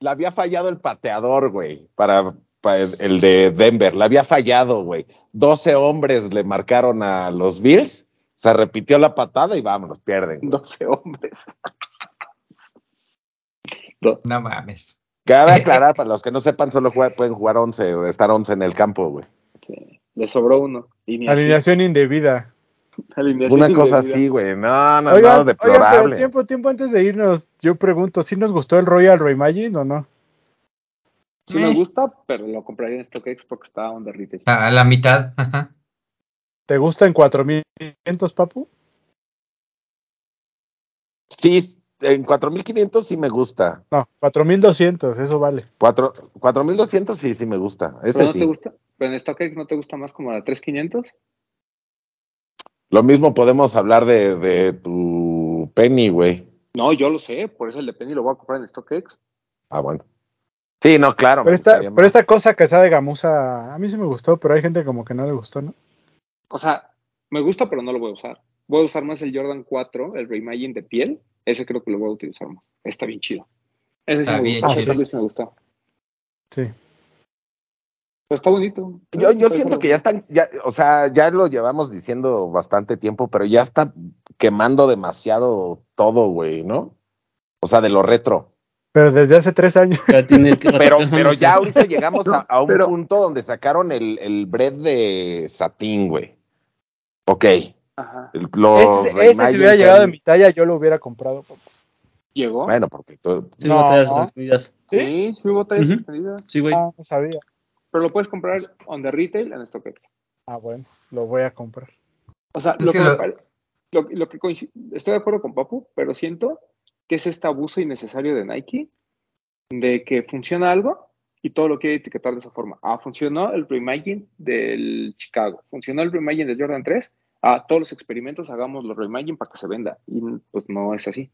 la había fallado el pateador, güey, para, para el de Denver. La había fallado, güey. 12 hombres le marcaron a los Bills. Se repitió la patada y vámonos, pierden. güey. 12 hombres. No mames. Cabe aclarar, para los que no sepan, solo juega- pueden jugar 11 o estar 11 en el campo, güey. sí, le sobró uno. Alineación indebida. Alineación Una cosa indebida. así, güey. No, no, Oigan, no, oigan, pero deplorable. tiempo, tiempo antes de irnos, yo pregunto, ¿sí nos gustó el Royal Reimagine o no? Sí me Eh. gusta, pero lo compraría en StockX porque está on the retail. A la mitad. Ajá. ¿Te gusta en 4500, papu? Sí, en 4500 sí me gusta. No, 4200, eso vale. Cuatro- 4200 sí, sí me gusta. ¿Pero Ese no sí. te gusta? ¿Pero en StockX no te gusta más como la 3500? Lo mismo podemos hablar de, de tu Penny, güey. No, yo lo sé, por eso el de Penny lo voy a comprar en StockX. Ah, bueno. Sí, no, claro. Pero esta, pero esta cosa que sabe gamuza, a mí sí me gustó, pero hay gente como que no le gustó, ¿no? O sea, me gusta, pero no lo voy a usar. Voy a usar más el Jordan 4, el Reimagine de piel. Ese creo que lo voy a utilizar más. Está bien chido. Ese sí Está me bien gustó. chido. Me gustó. Sí. Pero está bonito. Yo, yo siento que ya están, ya, o sea, ya lo llevamos diciendo bastante tiempo, pero ya está quemando demasiado todo, güey, ¿no? O sea, de lo retro. Pero desde hace tres años. Ya tiene que- Pero, pero ya ahorita llegamos a, a un Pero- punto donde sacaron el, el bread de satín, güey. Ok. Ajá. el- Los ese, ese si hubiera llegado de Ten- mi talla, yo lo hubiera comprado. papu. ¿Llegó? Bueno, porque tú- Sí, No. extendidas. ¿Sí? Sí, tallas Ujú. extendidas. Sí, güey. Ah, no sabía. Pero lo puedes comprar on the retail en StockX. Ah, bueno, lo voy a comprar. O sea, lo que lo- lo, lo que coincide- estoy de acuerdo con Papu, pero siento que es este abuso innecesario de Nike de que funciona algo y todo lo quiere etiquetar de esa forma. Ah, funcionó el Reimagine del Chicago, funcionó el Reimagine del Jordan 3. Ah, todos los experimentos hagamos los Reimagine para que se venda. Y pues no es así.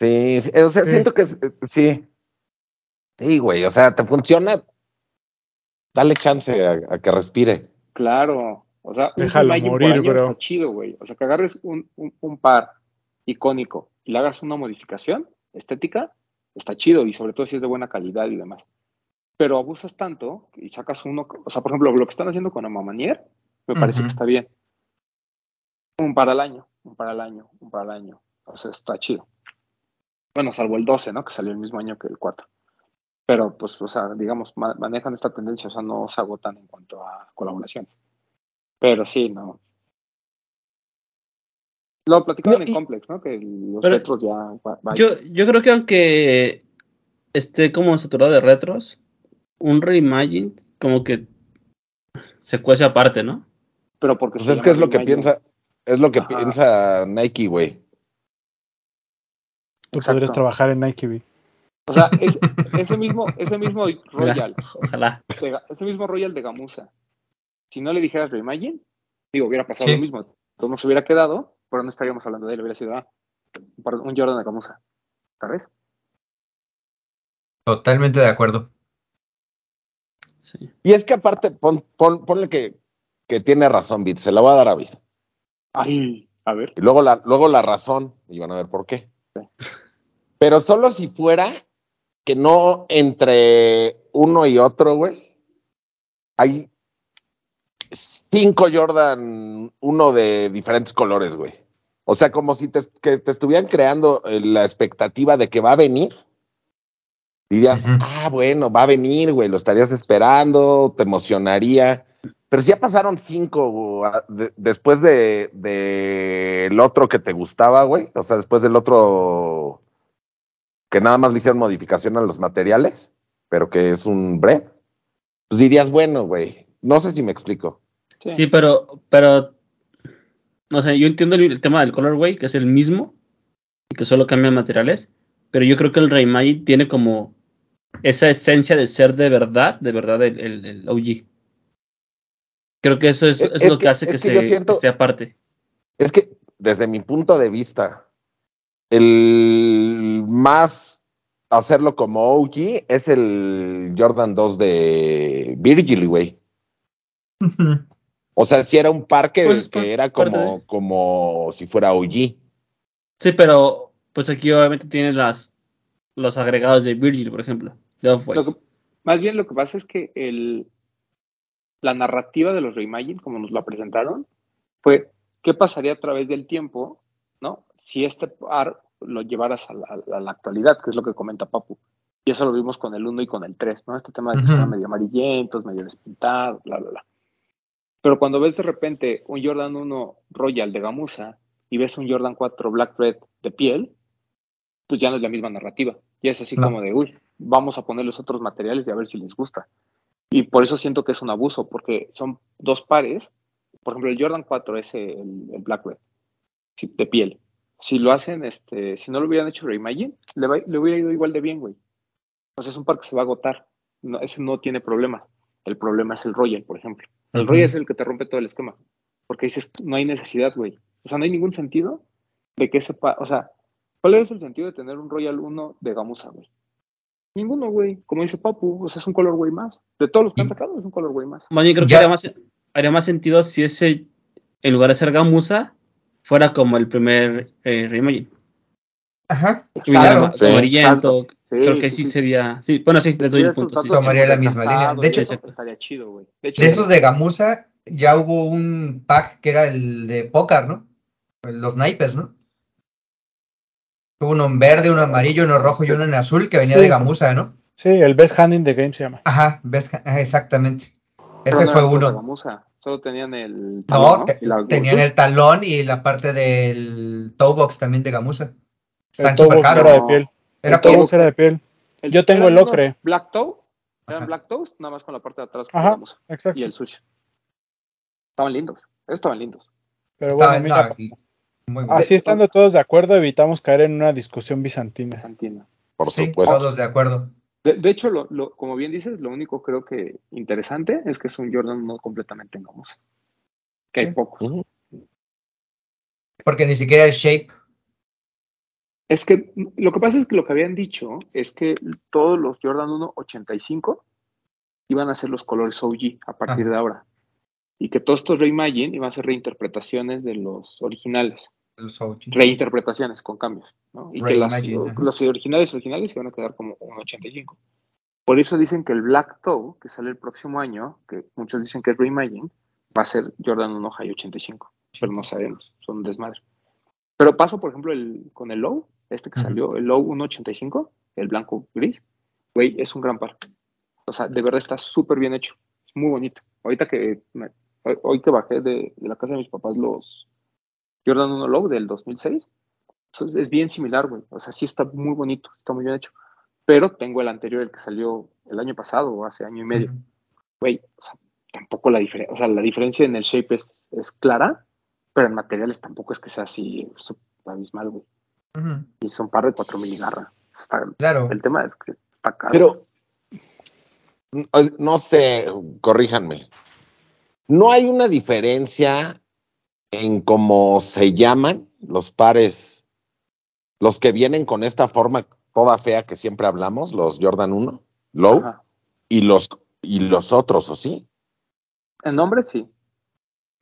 Sí, o sea, Sí. siento que es- sí. Sí, güey, o sea, te funciona. Dale chance a, a que respire. Claro. O sea, un Déjalo Reimagine morir, por está chido, güey. O sea, que agarres un, un, un par icónico y le hagas una modificación estética, está chido y sobre todo si es de buena calidad y demás. Pero abusas tanto y sacas uno, o sea, por ejemplo, lo que están haciendo con Amamanier, me parece que está bien. Un par al año, un par al año, un par al año. O sea, está chido. Bueno, salvo el 12, ¿no? Que salió el mismo año que el 4. Pero, pues, o sea, digamos, ma- manejan esta tendencia, o sea, no se agotan en cuanto a colaboraciones. Pero sí, no. Lo platicaban No, en Complex, ¿no? Que los Pero- retros ya. va- va- Yo, yo creo que aunque esté como saturado de retros, un reimagine como que se cuece aparte, ¿no? pero porque Pues es que es lo que piensa, es lo que Ajá. piensa Nike, güey. Tú Exacto. podrías trabajar en Nike. Bee. O sea, es- ese mismo, ese mismo Royal, ojalá. de ese mismo Royal de Gamusa, si no le dijeras Reimagine, digo, hubiera pasado Sí. lo mismo. Entonces no se hubiera quedado, pero no estaríamos hablando de él, hubiera sido ah, un Jordan de Gamusa. ¿Sabes? Totalmente de acuerdo. Sí. Y es que aparte, pon, pon- ponle que, que tiene razón, Bit, se la va a dar a Bit. Ay, a ver. Y luego la, luego la razón, y van a ver por qué. Pero solo si fuera que no entre uno y otro, güey, hay cinco Jordan, uno de diferentes colores, güey. O sea, como si te, que te estuvieran creando eh, la expectativa de que va a venir. Dirías, ah, bueno, va a venir, güey, lo estarías esperando, te emocionaría. Pero si ya pasaron cinco de- después de, de el otro que te gustaba, güey. O sea, después del otro que nada más le hicieron modificación a los materiales, pero que es un bread. Pues dirías, bueno, güey. No sé si me explico. Sí. Sí, pero, pero, no sé, yo entiendo el, el tema del colorway, que es el mismo, y que solo cambian materiales, pero yo creo que el Reimagine tiene como esa esencia de ser de verdad, de verdad el, el- el OG. Creo que eso es, Es- es es lo que, que- hace que, es que se, siento- esté aparte. Es que, desde mi punto de vista, el más hacerlo como OG, es el Jordan 2 de Virgil, güey. O sea, si era un par que, Pues, que era como, de- como si fuera OG. Sí, pero pues aquí obviamente tiene las los agregados de Virgil, por ejemplo. De que- más bien lo que pasa es que el, la narrativa de los Reimagine, como nos la presentaron, fue qué pasaría a través del tiempo, ¿no? Si este par lo llevaras a la, a la actualidad, que es lo que comenta Papu. Y eso lo vimos con el 1 y con el 3, ¿no? Este tema de que estaban medio amarillentos, medio despintados, bla, bla, bla. Pero cuando ves de repente un Jordan 1 Royal de gamuza y ves un Jordan 4 Black Red de piel, pues ya no es la misma narrativa. Ya es así No. como de, uy, vamos a poner los otros materiales y a ver si les gusta. Y por eso siento que es un abuso, porque son dos pares. Por ejemplo, el Jordan 4 es el, el Black Red, de piel. Si lo hacen, este, si no lo hubieran hecho Reimagine, le, va- le hubiera ido igual de bien, güey. O sea, es un par que se va a agotar. No, ese no tiene problema. El problema es el Royal, por ejemplo. El. Royal es el que te rompe todo el esquema. Porque dices, no hay necesidad, güey. O sea, no hay ningún sentido de que ese par, o sea, ¿cuál es el sentido de tener un Royal 1 de gamuza, güey? Ninguno, güey. Como dice Papu, o sea, es un color, güey, más. De todos los que han sacado, es un color, güey, más. Más bien creo Ya- que haría más, haría más sentido si ese, en lugar de ser gamuza, fuera como el primer eh, Reimagine. Ajá. Claro. ma- Sí, amarillento. exacto. Sí, creo que sí, sí, sí. sería. Sí, bueno, sí, les doy el punto. Tomaría la misma línea. De hecho- eso estaría chido, güey. De hecho, De esos de gamuza, ya hubo un pack que era el de pócar, ¿no? Los naipes, ¿no? Hubo uno en verde, uno amarillo, uno rojo y uno en azul que venía Sí. de gamuza, ¿no? Sí, el Best Hand in the Game se llama. Ajá, ves, ajá, exactamente. pero Ese no fue uno. gamuza, Solo tenían el. No, talón, te- la- tenían el talón y la parte del toe box también de gamuza. El Están súper caros. Era piel. Era de piel. el- Yo tengo el ocre. Black Toe. Eran Ajá. Black Toes, nada más con la parte de atrás Ajá. Exacto. Y el sushi. Estaban lindos. Estaban lindos. Pero bueno, mira, no, sí, muy bien. así estando todos de acuerdo, evitamos caer en una discusión bizantina. Santina. Por Sí, supuesto. todos de acuerdo. De, de hecho, lo, lo- como bien dices, lo único creo que interesante es que es un Jordan no completamente en. Que hay Sí. pocos. Porque ni siquiera el shape. Es que lo que pasa es que lo que habían dicho es que todos los Jordan 1 85 iban a ser los colores OG a partir Ajá. de ahora. Y que todos estos Reimagine iban a ser reinterpretaciones de los originales. los OG. Reinterpretaciones con cambios. ¿no? Y que las- ajá. los originales originales se van a quedar como un 85. Por eso dicen que el Black Toe, que sale el próximo año, que muchos dicen que es Reimagine, va a ser Jordan 1 High 85. Pero no sabemos, son desmadre. Pero paso, por ejemplo, el, con el Low, este que salió, el Low 185, el blanco gris, güey, es un gran par. O sea, de verdad está súper bien hecho. Es muy bonito. Ahorita que, me- hoy, hoy que bajé de, de la casa de mis papás los Jordan 1 Low del 2006, eso es- es bien similar, güey. O sea, sí está muy bonito, está muy bien hecho. Pero tengo el anterior, el que salió el año pasado o hace año y medio. Güey, o sea, tampoco la diferencia, o sea, la diferencia en el shape es, es clara, pero en materiales tampoco es que sea así abismal, güey. Y son par de 4 miligarra. Está, Claro. el tema es que está caro. Pero, no sé, corríjanme. ¿No hay una diferencia en cómo se llaman los pares, los que vienen con esta forma toda fea que siempre hablamos, los Jordan 1, Low, Ajá. y los, y los otros, ¿o sí? En nombre sí.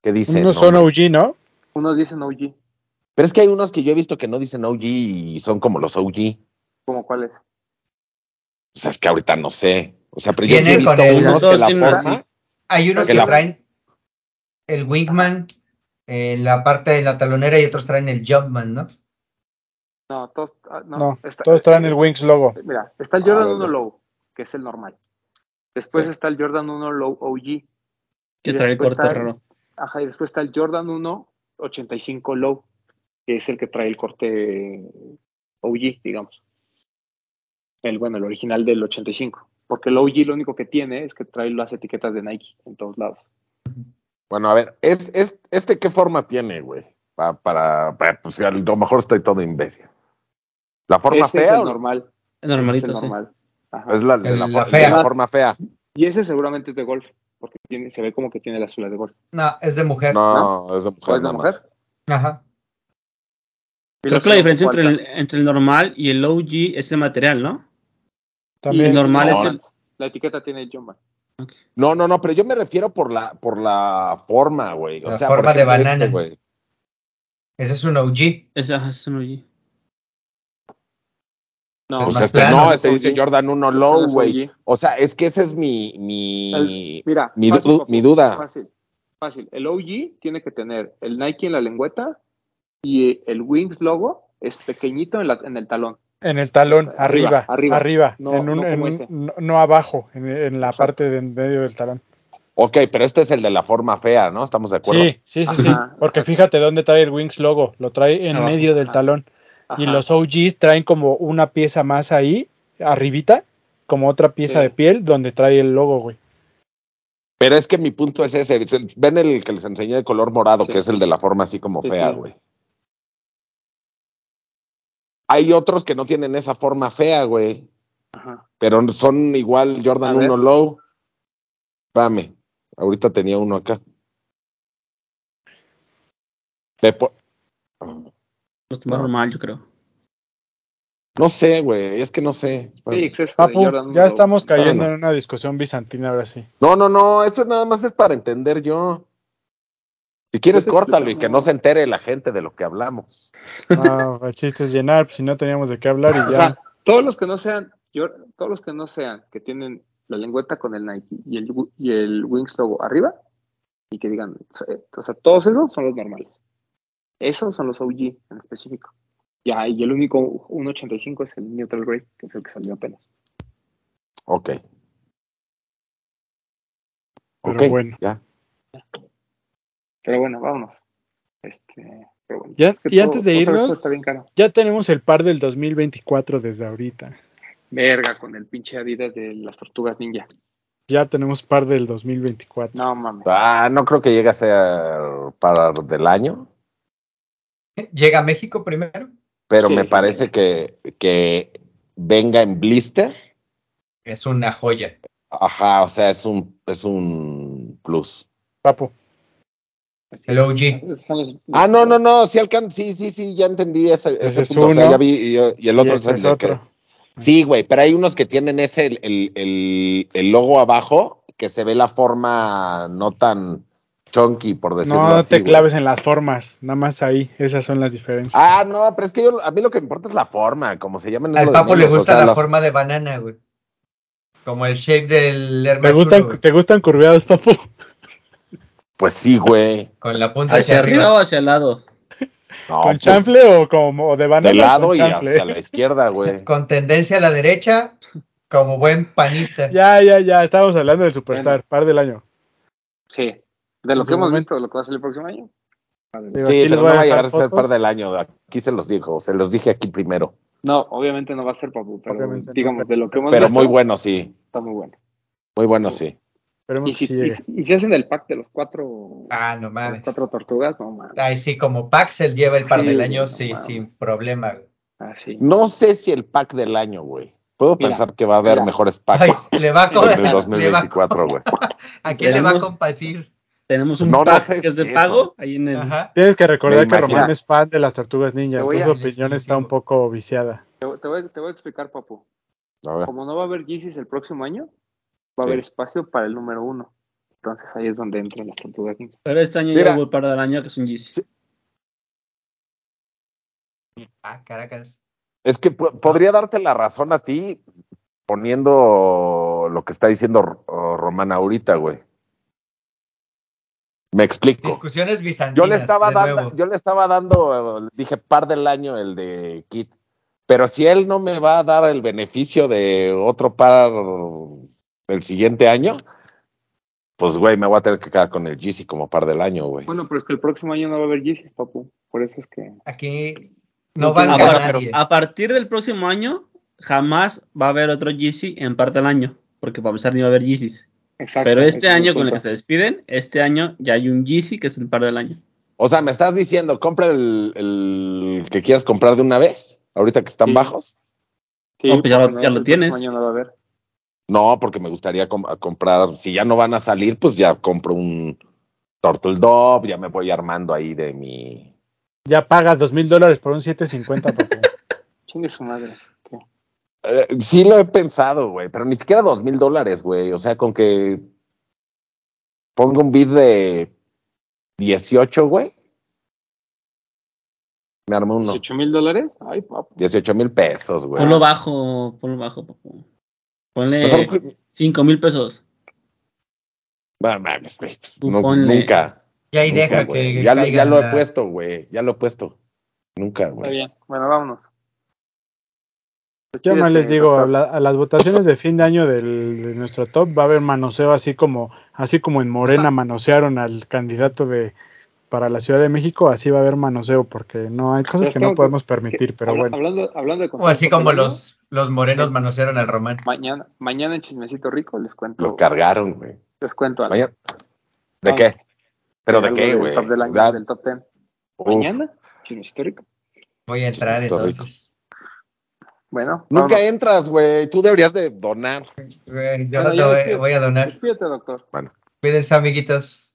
Que dicen. Unos son? OG, ¿no? Unos dicen OG, Pero es que hay unos que yo he visto que no dicen OG y son como los OG. como cuáles. O sea, es que ahorita no sé. O sea, pero yo sí he visto el- unos que la forma. Hay unos Que que la- traen el Wingman en la parte de la talonera y otros traen el Jumpman, ¿no? No, todos, ah, no, No, está- todos traen el Wings logo. Mira, está el Ah, Jordan ¿verdad? 1 Low, que es el normal. Después Sí. está el Jordan 1 Low OG. Que trae el corte raro. Ajá, y después está el Jordan 1 85 Low, que es el que trae el corte OG, digamos. El, bueno, el original del 85. Porque el OG lo único que tiene es que trae las etiquetas de Nike en todos lados. Bueno, a ver, ¿es, es, ¿este qué forma tiene, güey? Pa- para, para- pues a lo mejor estoy todo imbécil. ¿La forma Ese es fea el o normal. Es ese es el normalito, sí. normal. Ajá. es la, de El- la, la for- fea. de la forma fea? Y ese seguramente es de golf, porque tiene, se ve como que tiene la suela de golf. No, es de mujer. No, es de ¿O mujer es de nada mujer? más. Ajá. Creo que la diferencia entre el, entre el normal y el OG es el material, ¿no? También. Y normal es el-. La etiqueta tiene John Vance. No, no, no, pero yo me refiero por la, por la forma, güey. O La sea, forma de banana. este, güey. Ese es un OG. Ese ese no oí. No, Es Pues este plano, no, no este es dice OG. Jordan 1 Ese no low, es güey. OG. O sea, es que ese es mi, mi, El- mira, mi, fácil, du- papu, mi duda. Fácil, fácil. El OG tiene que tener el Nike en la lengüeta y el Wings logo es pequeñito en, la- en el talón. En el talón, Arriba, arriba, arriba, arriba. No, en un, no en un- no, no abajo, en, en la parte de en medio del talón. Ok, pero este es el de la forma fea, ¿no? ¿Estamos de acuerdo? Sí, sí, sí, sí. Ajá, Porque exacto. fíjate dónde trae el Wings logo. Lo trae en medio del ajá. talón. Y los OGs traen como una pieza más ahí, arribita, como otra pieza Sí. de piel donde trae el logo, güey. Pero es que mi punto es ese. Ven el que les enseñé de color morado, Sí. que es el de la forma así como Sí, fea, sí. güey. Hay otros que no tienen esa forma fea, güey. Ajá. Pero son igual Jordan A ver. 1 low. Espérame. Ahorita tenía uno acá. Los tomaron No. mal, yo creo. No sé, güey. Es que no sé. Sí, Papu, ya estamos cayendo Ah, no. en una discusión bizantina ahora sí. No, no, no. Eso nada más es para entender yo. Si quieres, Yo córtalo y que no se entere la gente de lo que hablamos. Ah, el chiste es llenar, pues, si no teníamos de qué hablar y O ya. sea, todos los que no sean, Jor- todos los que no sean, que tienen la lengüeta con el Nike y el, y el Wings logo arriba, y que digan, eh, o sea, todos esos son los normales. Esos son los OG en específico. Ya, y el único 1.85 es el Neutral Grey, que es el que salió apenas. Ok. Pero Ok, bueno. Ya. Pero bueno, vámonos. Este, pero bueno, Ya- es que y antes de irnos- todo está bien caro. Ya tenemos el par del 2024 desde ahorita. Verga con el pinche Adidas de las tortugas ninja. Ya tenemos par del 2024. No mames. Ah, no creo que llegue a ser para del año, Llega a México primero. pero Sí, me parece sí. que, que venga en blister. Es una joya. Ajá, o sea, es un, es un plus. Papu. Así El es. OG. Ah, no, no, no, sí alcan, sí, sí, sí, ya entendí ese, ese Ese es punto. O sea, uno. ya vi, y, y el otro Y es el es que- otro. Sí, güey, pero hay unos que tienen ese, el, el, el, el logo abajo, que se ve la forma no tan chunky, por decirlo No así. te güey. claves en las formas, nada más ahí, esas son las diferencias. Ah, no, pero es que yo, a mí lo que me importa es la forma, como se llaman. es Al Papo le o gusta sea, la forma de banana, güey. Como el shape del Air ¿Te gustan, 1, güey. ¿Te gustan curveados, papu? Pues sí, güey. Con la punta ¿Hacia hacia arriba arriba. o hacia el lado? No, ¿Con pues, chanfle o como o de banana? de lado y chanfle? hacia la izquierda, güey. Con tendencia a la derecha, como buen panista. Ya, ya, ya, estábamos hablando del Superstar, Bueno. par del año. Sí. De lo que hemos momento. visto, de lo que va a salir el próximo año. Digo, Sí, pero voy no va a dejar llegar a ser par del año. Aquí se los dijo, se los dije aquí primero. No, obviamente no va a ser Papu, pero Obviamente digamos, pero de lo que hemos Pero visto, muy bueno, sí. está muy bueno. Muy bueno, sí. Esperemos Y que si, sí y, llegue. si- y si hacen el pack de los cuatro, Ah, no las mames. cuatro tortugas, no mames. Ahí sí, como Paxel lleva el par Sí, del año, no sí, mames. sin problema, güey. Así. No sé si el pack del año, güey. Puedo Mira, pensar que va a haber mira. mejores Ay, packs le va a en cobrar. el le va- 2024, güey. ¿A quién le va a Tenemos- compartir? Tenemos un No, no pack sé que es de eso. pago ahí en el. Ajá. Tienes que recordar que. Román es fan de las tortugas ninja, entonces su opinión está un poco viciada. Te, te voy, te voy a explicar, Papu. A ver. Como no va a haber Yeezys el próximo año, va a Sí. haber espacio para el número uno. Entonces ahí es donde entran las tortugas ninja. Pero este año Mira. ya hubo el par del año que es un Yeezy. Ah, Caracas. Es que po- podría darte la razón a ti poniendo lo que está diciendo R- Román ahorita, güey. Me explico. Discusiones bizantinas. Yo le estaba dando, nuevo. yo le estaba dando, dije par del año el de Kit. Pero si él no me va a dar el beneficio de otro par el siguiente año, pues güey, me voy a tener que quedar con el GC como par del año, güey. Bueno, pero es que el próximo año no va a haber Yeezys, Papu. Por eso es que. Aquí no No van a nada, nadie. A partir del próximo año, jamás va a haber otro Yeezy en parte del año. Porque para empezar ni va a haber Yeezys. Exacto. Pero este año con el que se despiden, este año ya hay un Yeezy que es el par del año. O sea, me estás diciendo, compra el, el que quieras comprar de una vez, ahorita que están Sí. bajos. Sí, No, pues ya lo- porque ya lo el tienes. próximo año no va a haber. No, porque me gustaría com- comprar, si ya no van a salir, pues ya compro un Turtle Dove, ya me voy armando ahí de mi... Ya pagas dos mil dólares por un 750, papu. Chingue su madre. Eh, sí lo he pensado, güey, pero ni siquiera dos mil dólares, güey. O sea, con que ponga un bid de 18, güey. Me armó uno. 18 mil dólares. Ay, papu. 18 mil pesos, güey. Ponlo bajo, ponlo bajo, papu. Ponle Mejor- 5 mil pesos. No mames, güey, Tú no, ponle. nunca. Y ahí nunca, deja güey. que Ya, lo- ya lo he puesto, güey. Ya lo he puesto. Nunca, Está güey. bien. Bueno, vámonos. Yo más les Despídete, digo, a, doctor. la- a las votaciones de fin de año del- de nuestro top va a haber manoseo así como así como en Morena manosearon al candidato de para la Ciudad de México, así va a haber manoseo porque no hay cosas que no podemos permitir, pero bueno. Hablando, hablando de O así como los, los morenos manosearon al Román. Mañana, mañana en Chismecito Rico les cuento. Lo cargaron, güey. Les cuento algo. Mañana- ¿De qué? ¿Pero de qué, del güey? top del año, Ya- del top 10. Uf. Mañana, Chismecito Rico. Voy a entrar rico. entonces. Bueno, Nunca entras, güey. Tú deberías de donar. Güey, Yo Bueno, te voy, a donar. Despídete, doctor. Cuídense, amiguitos.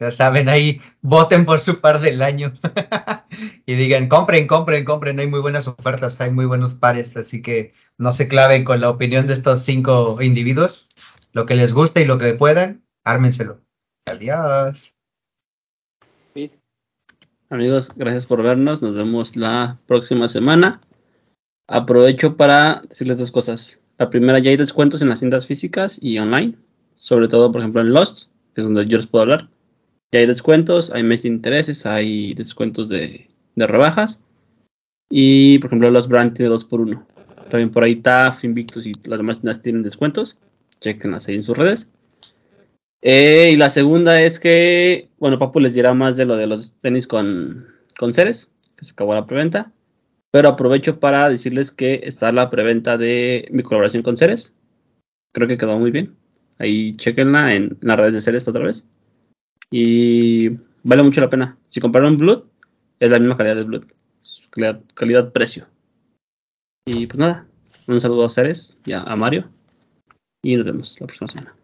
Ya saben, ahí voten por su par del año. y digan, compren, compren, compren. Hay muy buenas ofertas, hay muy buenos pares. Así que no se claven con la opinión de estos cinco individuos. Lo que les guste y lo que puedan, ármenselo. Adiós. Amigos, gracias por vernos. Nos vemos la próxima semana. Aprovecho para decirles dos cosas. La primera, ya hay descuentos en las tiendas físicas y online. Sobre todo, por ejemplo, en Lost, que es donde yo les puedo hablar. Ya hay descuentos, hay meses de intereses, hay descuentos de, rebajas. Y, por ejemplo, Lost Brand tiene 2x1. También por ahí TAF, Invictus y las demás tiendas tienen descuentos. Chequenlas ahí en sus redes. Eh, y la segunda es que, bueno, Papu les dirá más de lo de los tenis con, con Ceres, que se acabó la preventa. Pero aprovecho para decirles que está la preventa de mi colaboración con Ceres. Creo que quedó muy bien. Ahí chequenla en, las redes de Ceres otra vez. Y vale mucho la pena. Si compraron Blood, es la misma calidad de Blood. Calidad- Calidad-precio. y pues nada, un saludo a Ceres y a, a Mario. Y nos vemos la próxima semana.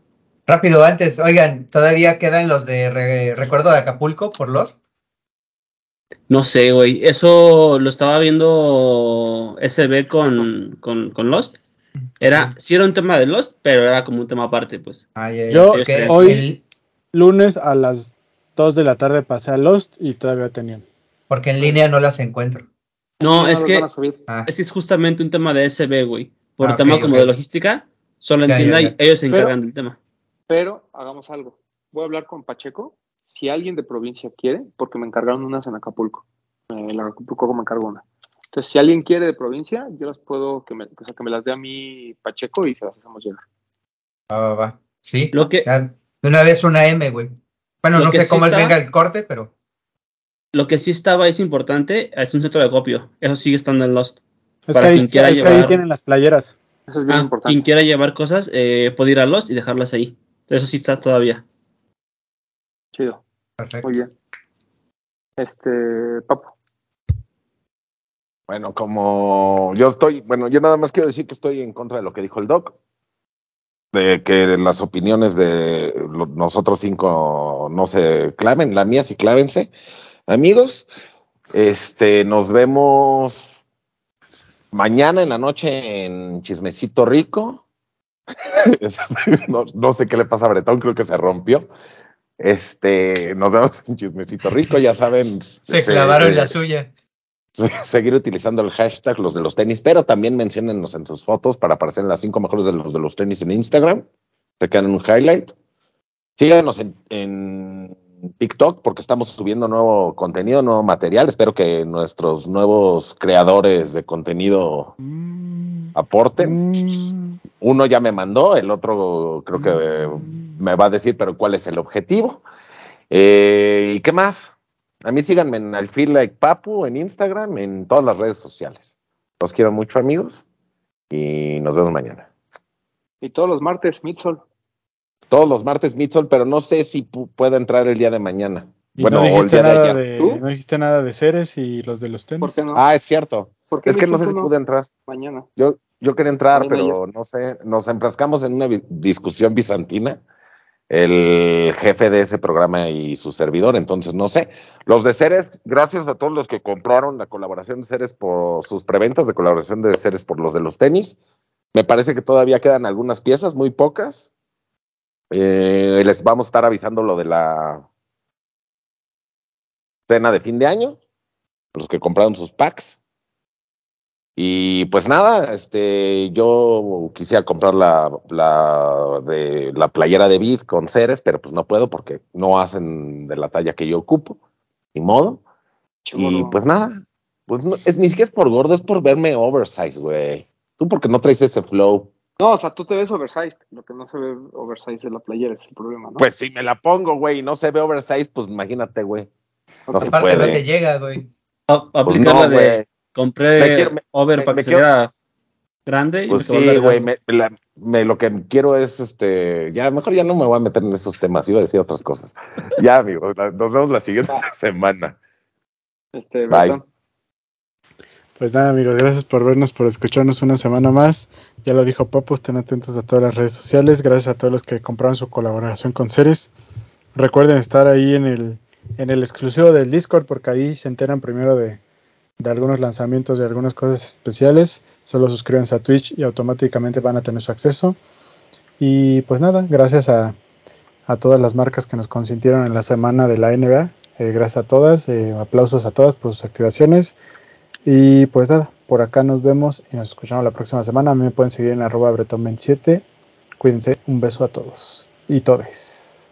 Rápido, antes, oigan, todavía quedan los de re- Recuerdo de Acapulco por los. No sé, güey. Eso lo estaba viendo SB con, con, con Lost. Era, sí era un tema de Lost, pero era como un tema aparte, pues. Yo porque hoy- Lunes a las 2 de la tarde pasé a Lost y todavía tenían. porque en línea no las encuentro. No, es los que van a subir. Ah, es que es justamente un tema de SB, güey. Por Ah, tema ok, como de logística, solo en tienda y ellos se Pero- encargan del tema. Pero hagamos algo. Voy a hablar con Pacheco. Si alguien de provincia quiere, porque me encargaron unas en Acapulco. Eh, en Acapulco me encargó una. Entonces, si alguien quiere de provincia, yo las puedo, que me, o sea, que me las dé a mí Pacheco y se las hacemos llegar. va, va, va. Sí. Lo que, Ya, de una vez una M, güey. Bueno, Lo no sé sí cómo es está- venga el corte, pero. lo que sí estaba es importante, es un centro de acopio. Eso sigue estando en Lost. Es Para que, ahí, quien quiera es que ahí llevar- tienen las playeras. Eso es bien Ah, importante. quien quiera llevar cosas eh, puede ir a Lost y dejarlas ahí. Eso sí está todavía. Chido. Perfecto. Muy bien. Este, Papu. Bueno, como yo estoy, bueno, yo nada más quiero decir que estoy en contra de lo que dijo el doc, de que las opiniones de nosotros cinco no se claven, la mía sí clávense. Amigos, este, nos vemos mañana en la noche en Chismecito Rico. Este, no, no sé qué le pasa a Bretón, creo que se rompió. Este, nos vemos en Chismecito Rico, ya saben. Se se- clavaron eh, la suya. seguir utilizando el hashtag los de los tenis, pero también menciónennos en sus fotos para aparecer en las cinco mejores de los de los tenis en Instagram. Se quedan un highlight. Síganos en, en TikTok porque estamos subiendo nuevo contenido, nuevo material. Espero que nuestros nuevos creadores de contenido aporten. Mm, Uno ya me mandó, el otro creo que eh, me va a decir, pero cuál es el objetivo. Eh, ¿Y qué más? A mí síganme en I Feel Like Papu, en Instagram, en todas las redes sociales. Los quiero mucho, amigos, y nos vemos mañana. Y todos los martes, Midsol. Todos los martes Midsol, pero no sé si pu- pueda entrar el día de mañana. y bueno, no dijiste día de nada ayer. de, ¿Tú? no dijiste nada de Ceres y los de los ¿Por tenis. qué no? Ah, es cierto. ¿Por qué Es que no sé si pude entrar. Mañana. Yo, yo quería entrar, pero no sé, nos enfrascamos en una discusión bizantina, el jefe de ese programa y su servidor, entonces no sé. Los de Ceres, gracias a todos los que compraron la colaboración de Ceres por sus preventas de colaboración de Ceres por los de los tenis. Me parece que todavía quedan algunas piezas, muy pocas. Eh, les vamos a estar avisando lo de la cena de fin de año, los que compraron sus packs. Y pues nada, este, yo quisiera comprar la, la, de, la playera de Vid con Ceres, pero pues no puedo porque no hacen de la talla que yo ocupo, ni modo. Y pues nada, pues no, es, ni siquiera es por gordo, es por verme oversize, güey. Tú porque no traes ese flow. No, o sea, tú te ves oversized. Lo que no se ve oversized de la playera es el problema, ¿no? Pues si me la pongo, güey, y no se ve oversize, pues imagínate, güey. No se Aparte no te llega, güey. A- Pues aplicar no, la de güey. Compré Me quiero- me- over me- para me que se vea grande y Pues sí, güey, me, la- me- lo que quiero es, este, ya, mejor ya no me voy a meter en esos temas, iba a decir otras cosas. Ya, amigos, la- nos vemos la siguiente semana. Este, Bye. Pues nada, amigos, gracias por vernos, por escucharnos una semana más. Ya lo dijo Papu, estén atentos a todas las redes sociales. Gracias a todos los que compraron su colaboración con Ceres. Recuerden estar ahí en el, en el exclusivo del Discord, porque ahí se enteran primero de, de algunos lanzamientos, de algunas cosas especiales. Solo suscríbanse a Twitch y automáticamente van a tener su acceso. Y pues nada, gracias a, a todas las marcas que nos consintieron en la semana de la NBA. Eh, gracias a todas, eh, aplausos a todas por sus activaciones. Y pues nada, por acá nos vemos y nos escuchamos la próxima semana. A me pueden seguir en arroba bretón27. Cuídense, un beso a todos y todes.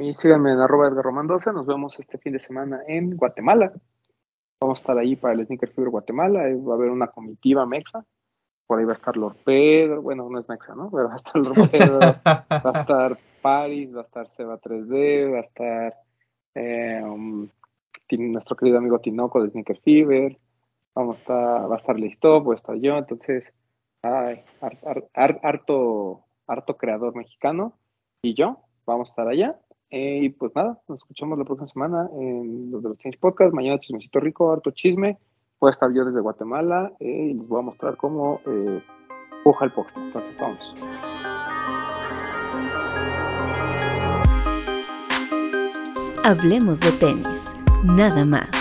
Y síganme en arroba Edgar Román 12. Nos vemos este fin de semana en Guatemala. Vamos a estar ahí para el Sneaker Fever Guatemala. Ahí Va a haber una comitiva mexa. Por ahí va a estar Lord Pedro. Bueno, no es mexa, ¿no? Pero va a estar Lord Pedro. va a estar Paris. Va a estar Seba 3D. Va a estar eh, um, nuestro querido amigo Tinoco de Sneaker Fever. Vamos a estar, va a estar listo. Voy a estar yo. Entonces, ay, har- har- har- harto, harto creador mexicano. Y yo. Vamos a estar allá. Eh, y pues nada, nos escuchamos la próxima semana en los de los Change Podcast. Mañana chismecito rico, harto chisme. Voy a estar yo desde Guatemala eh, y les voy a mostrar cómo eh, el podcast. Entonces, vamos. Hablemos de tenis, nada más.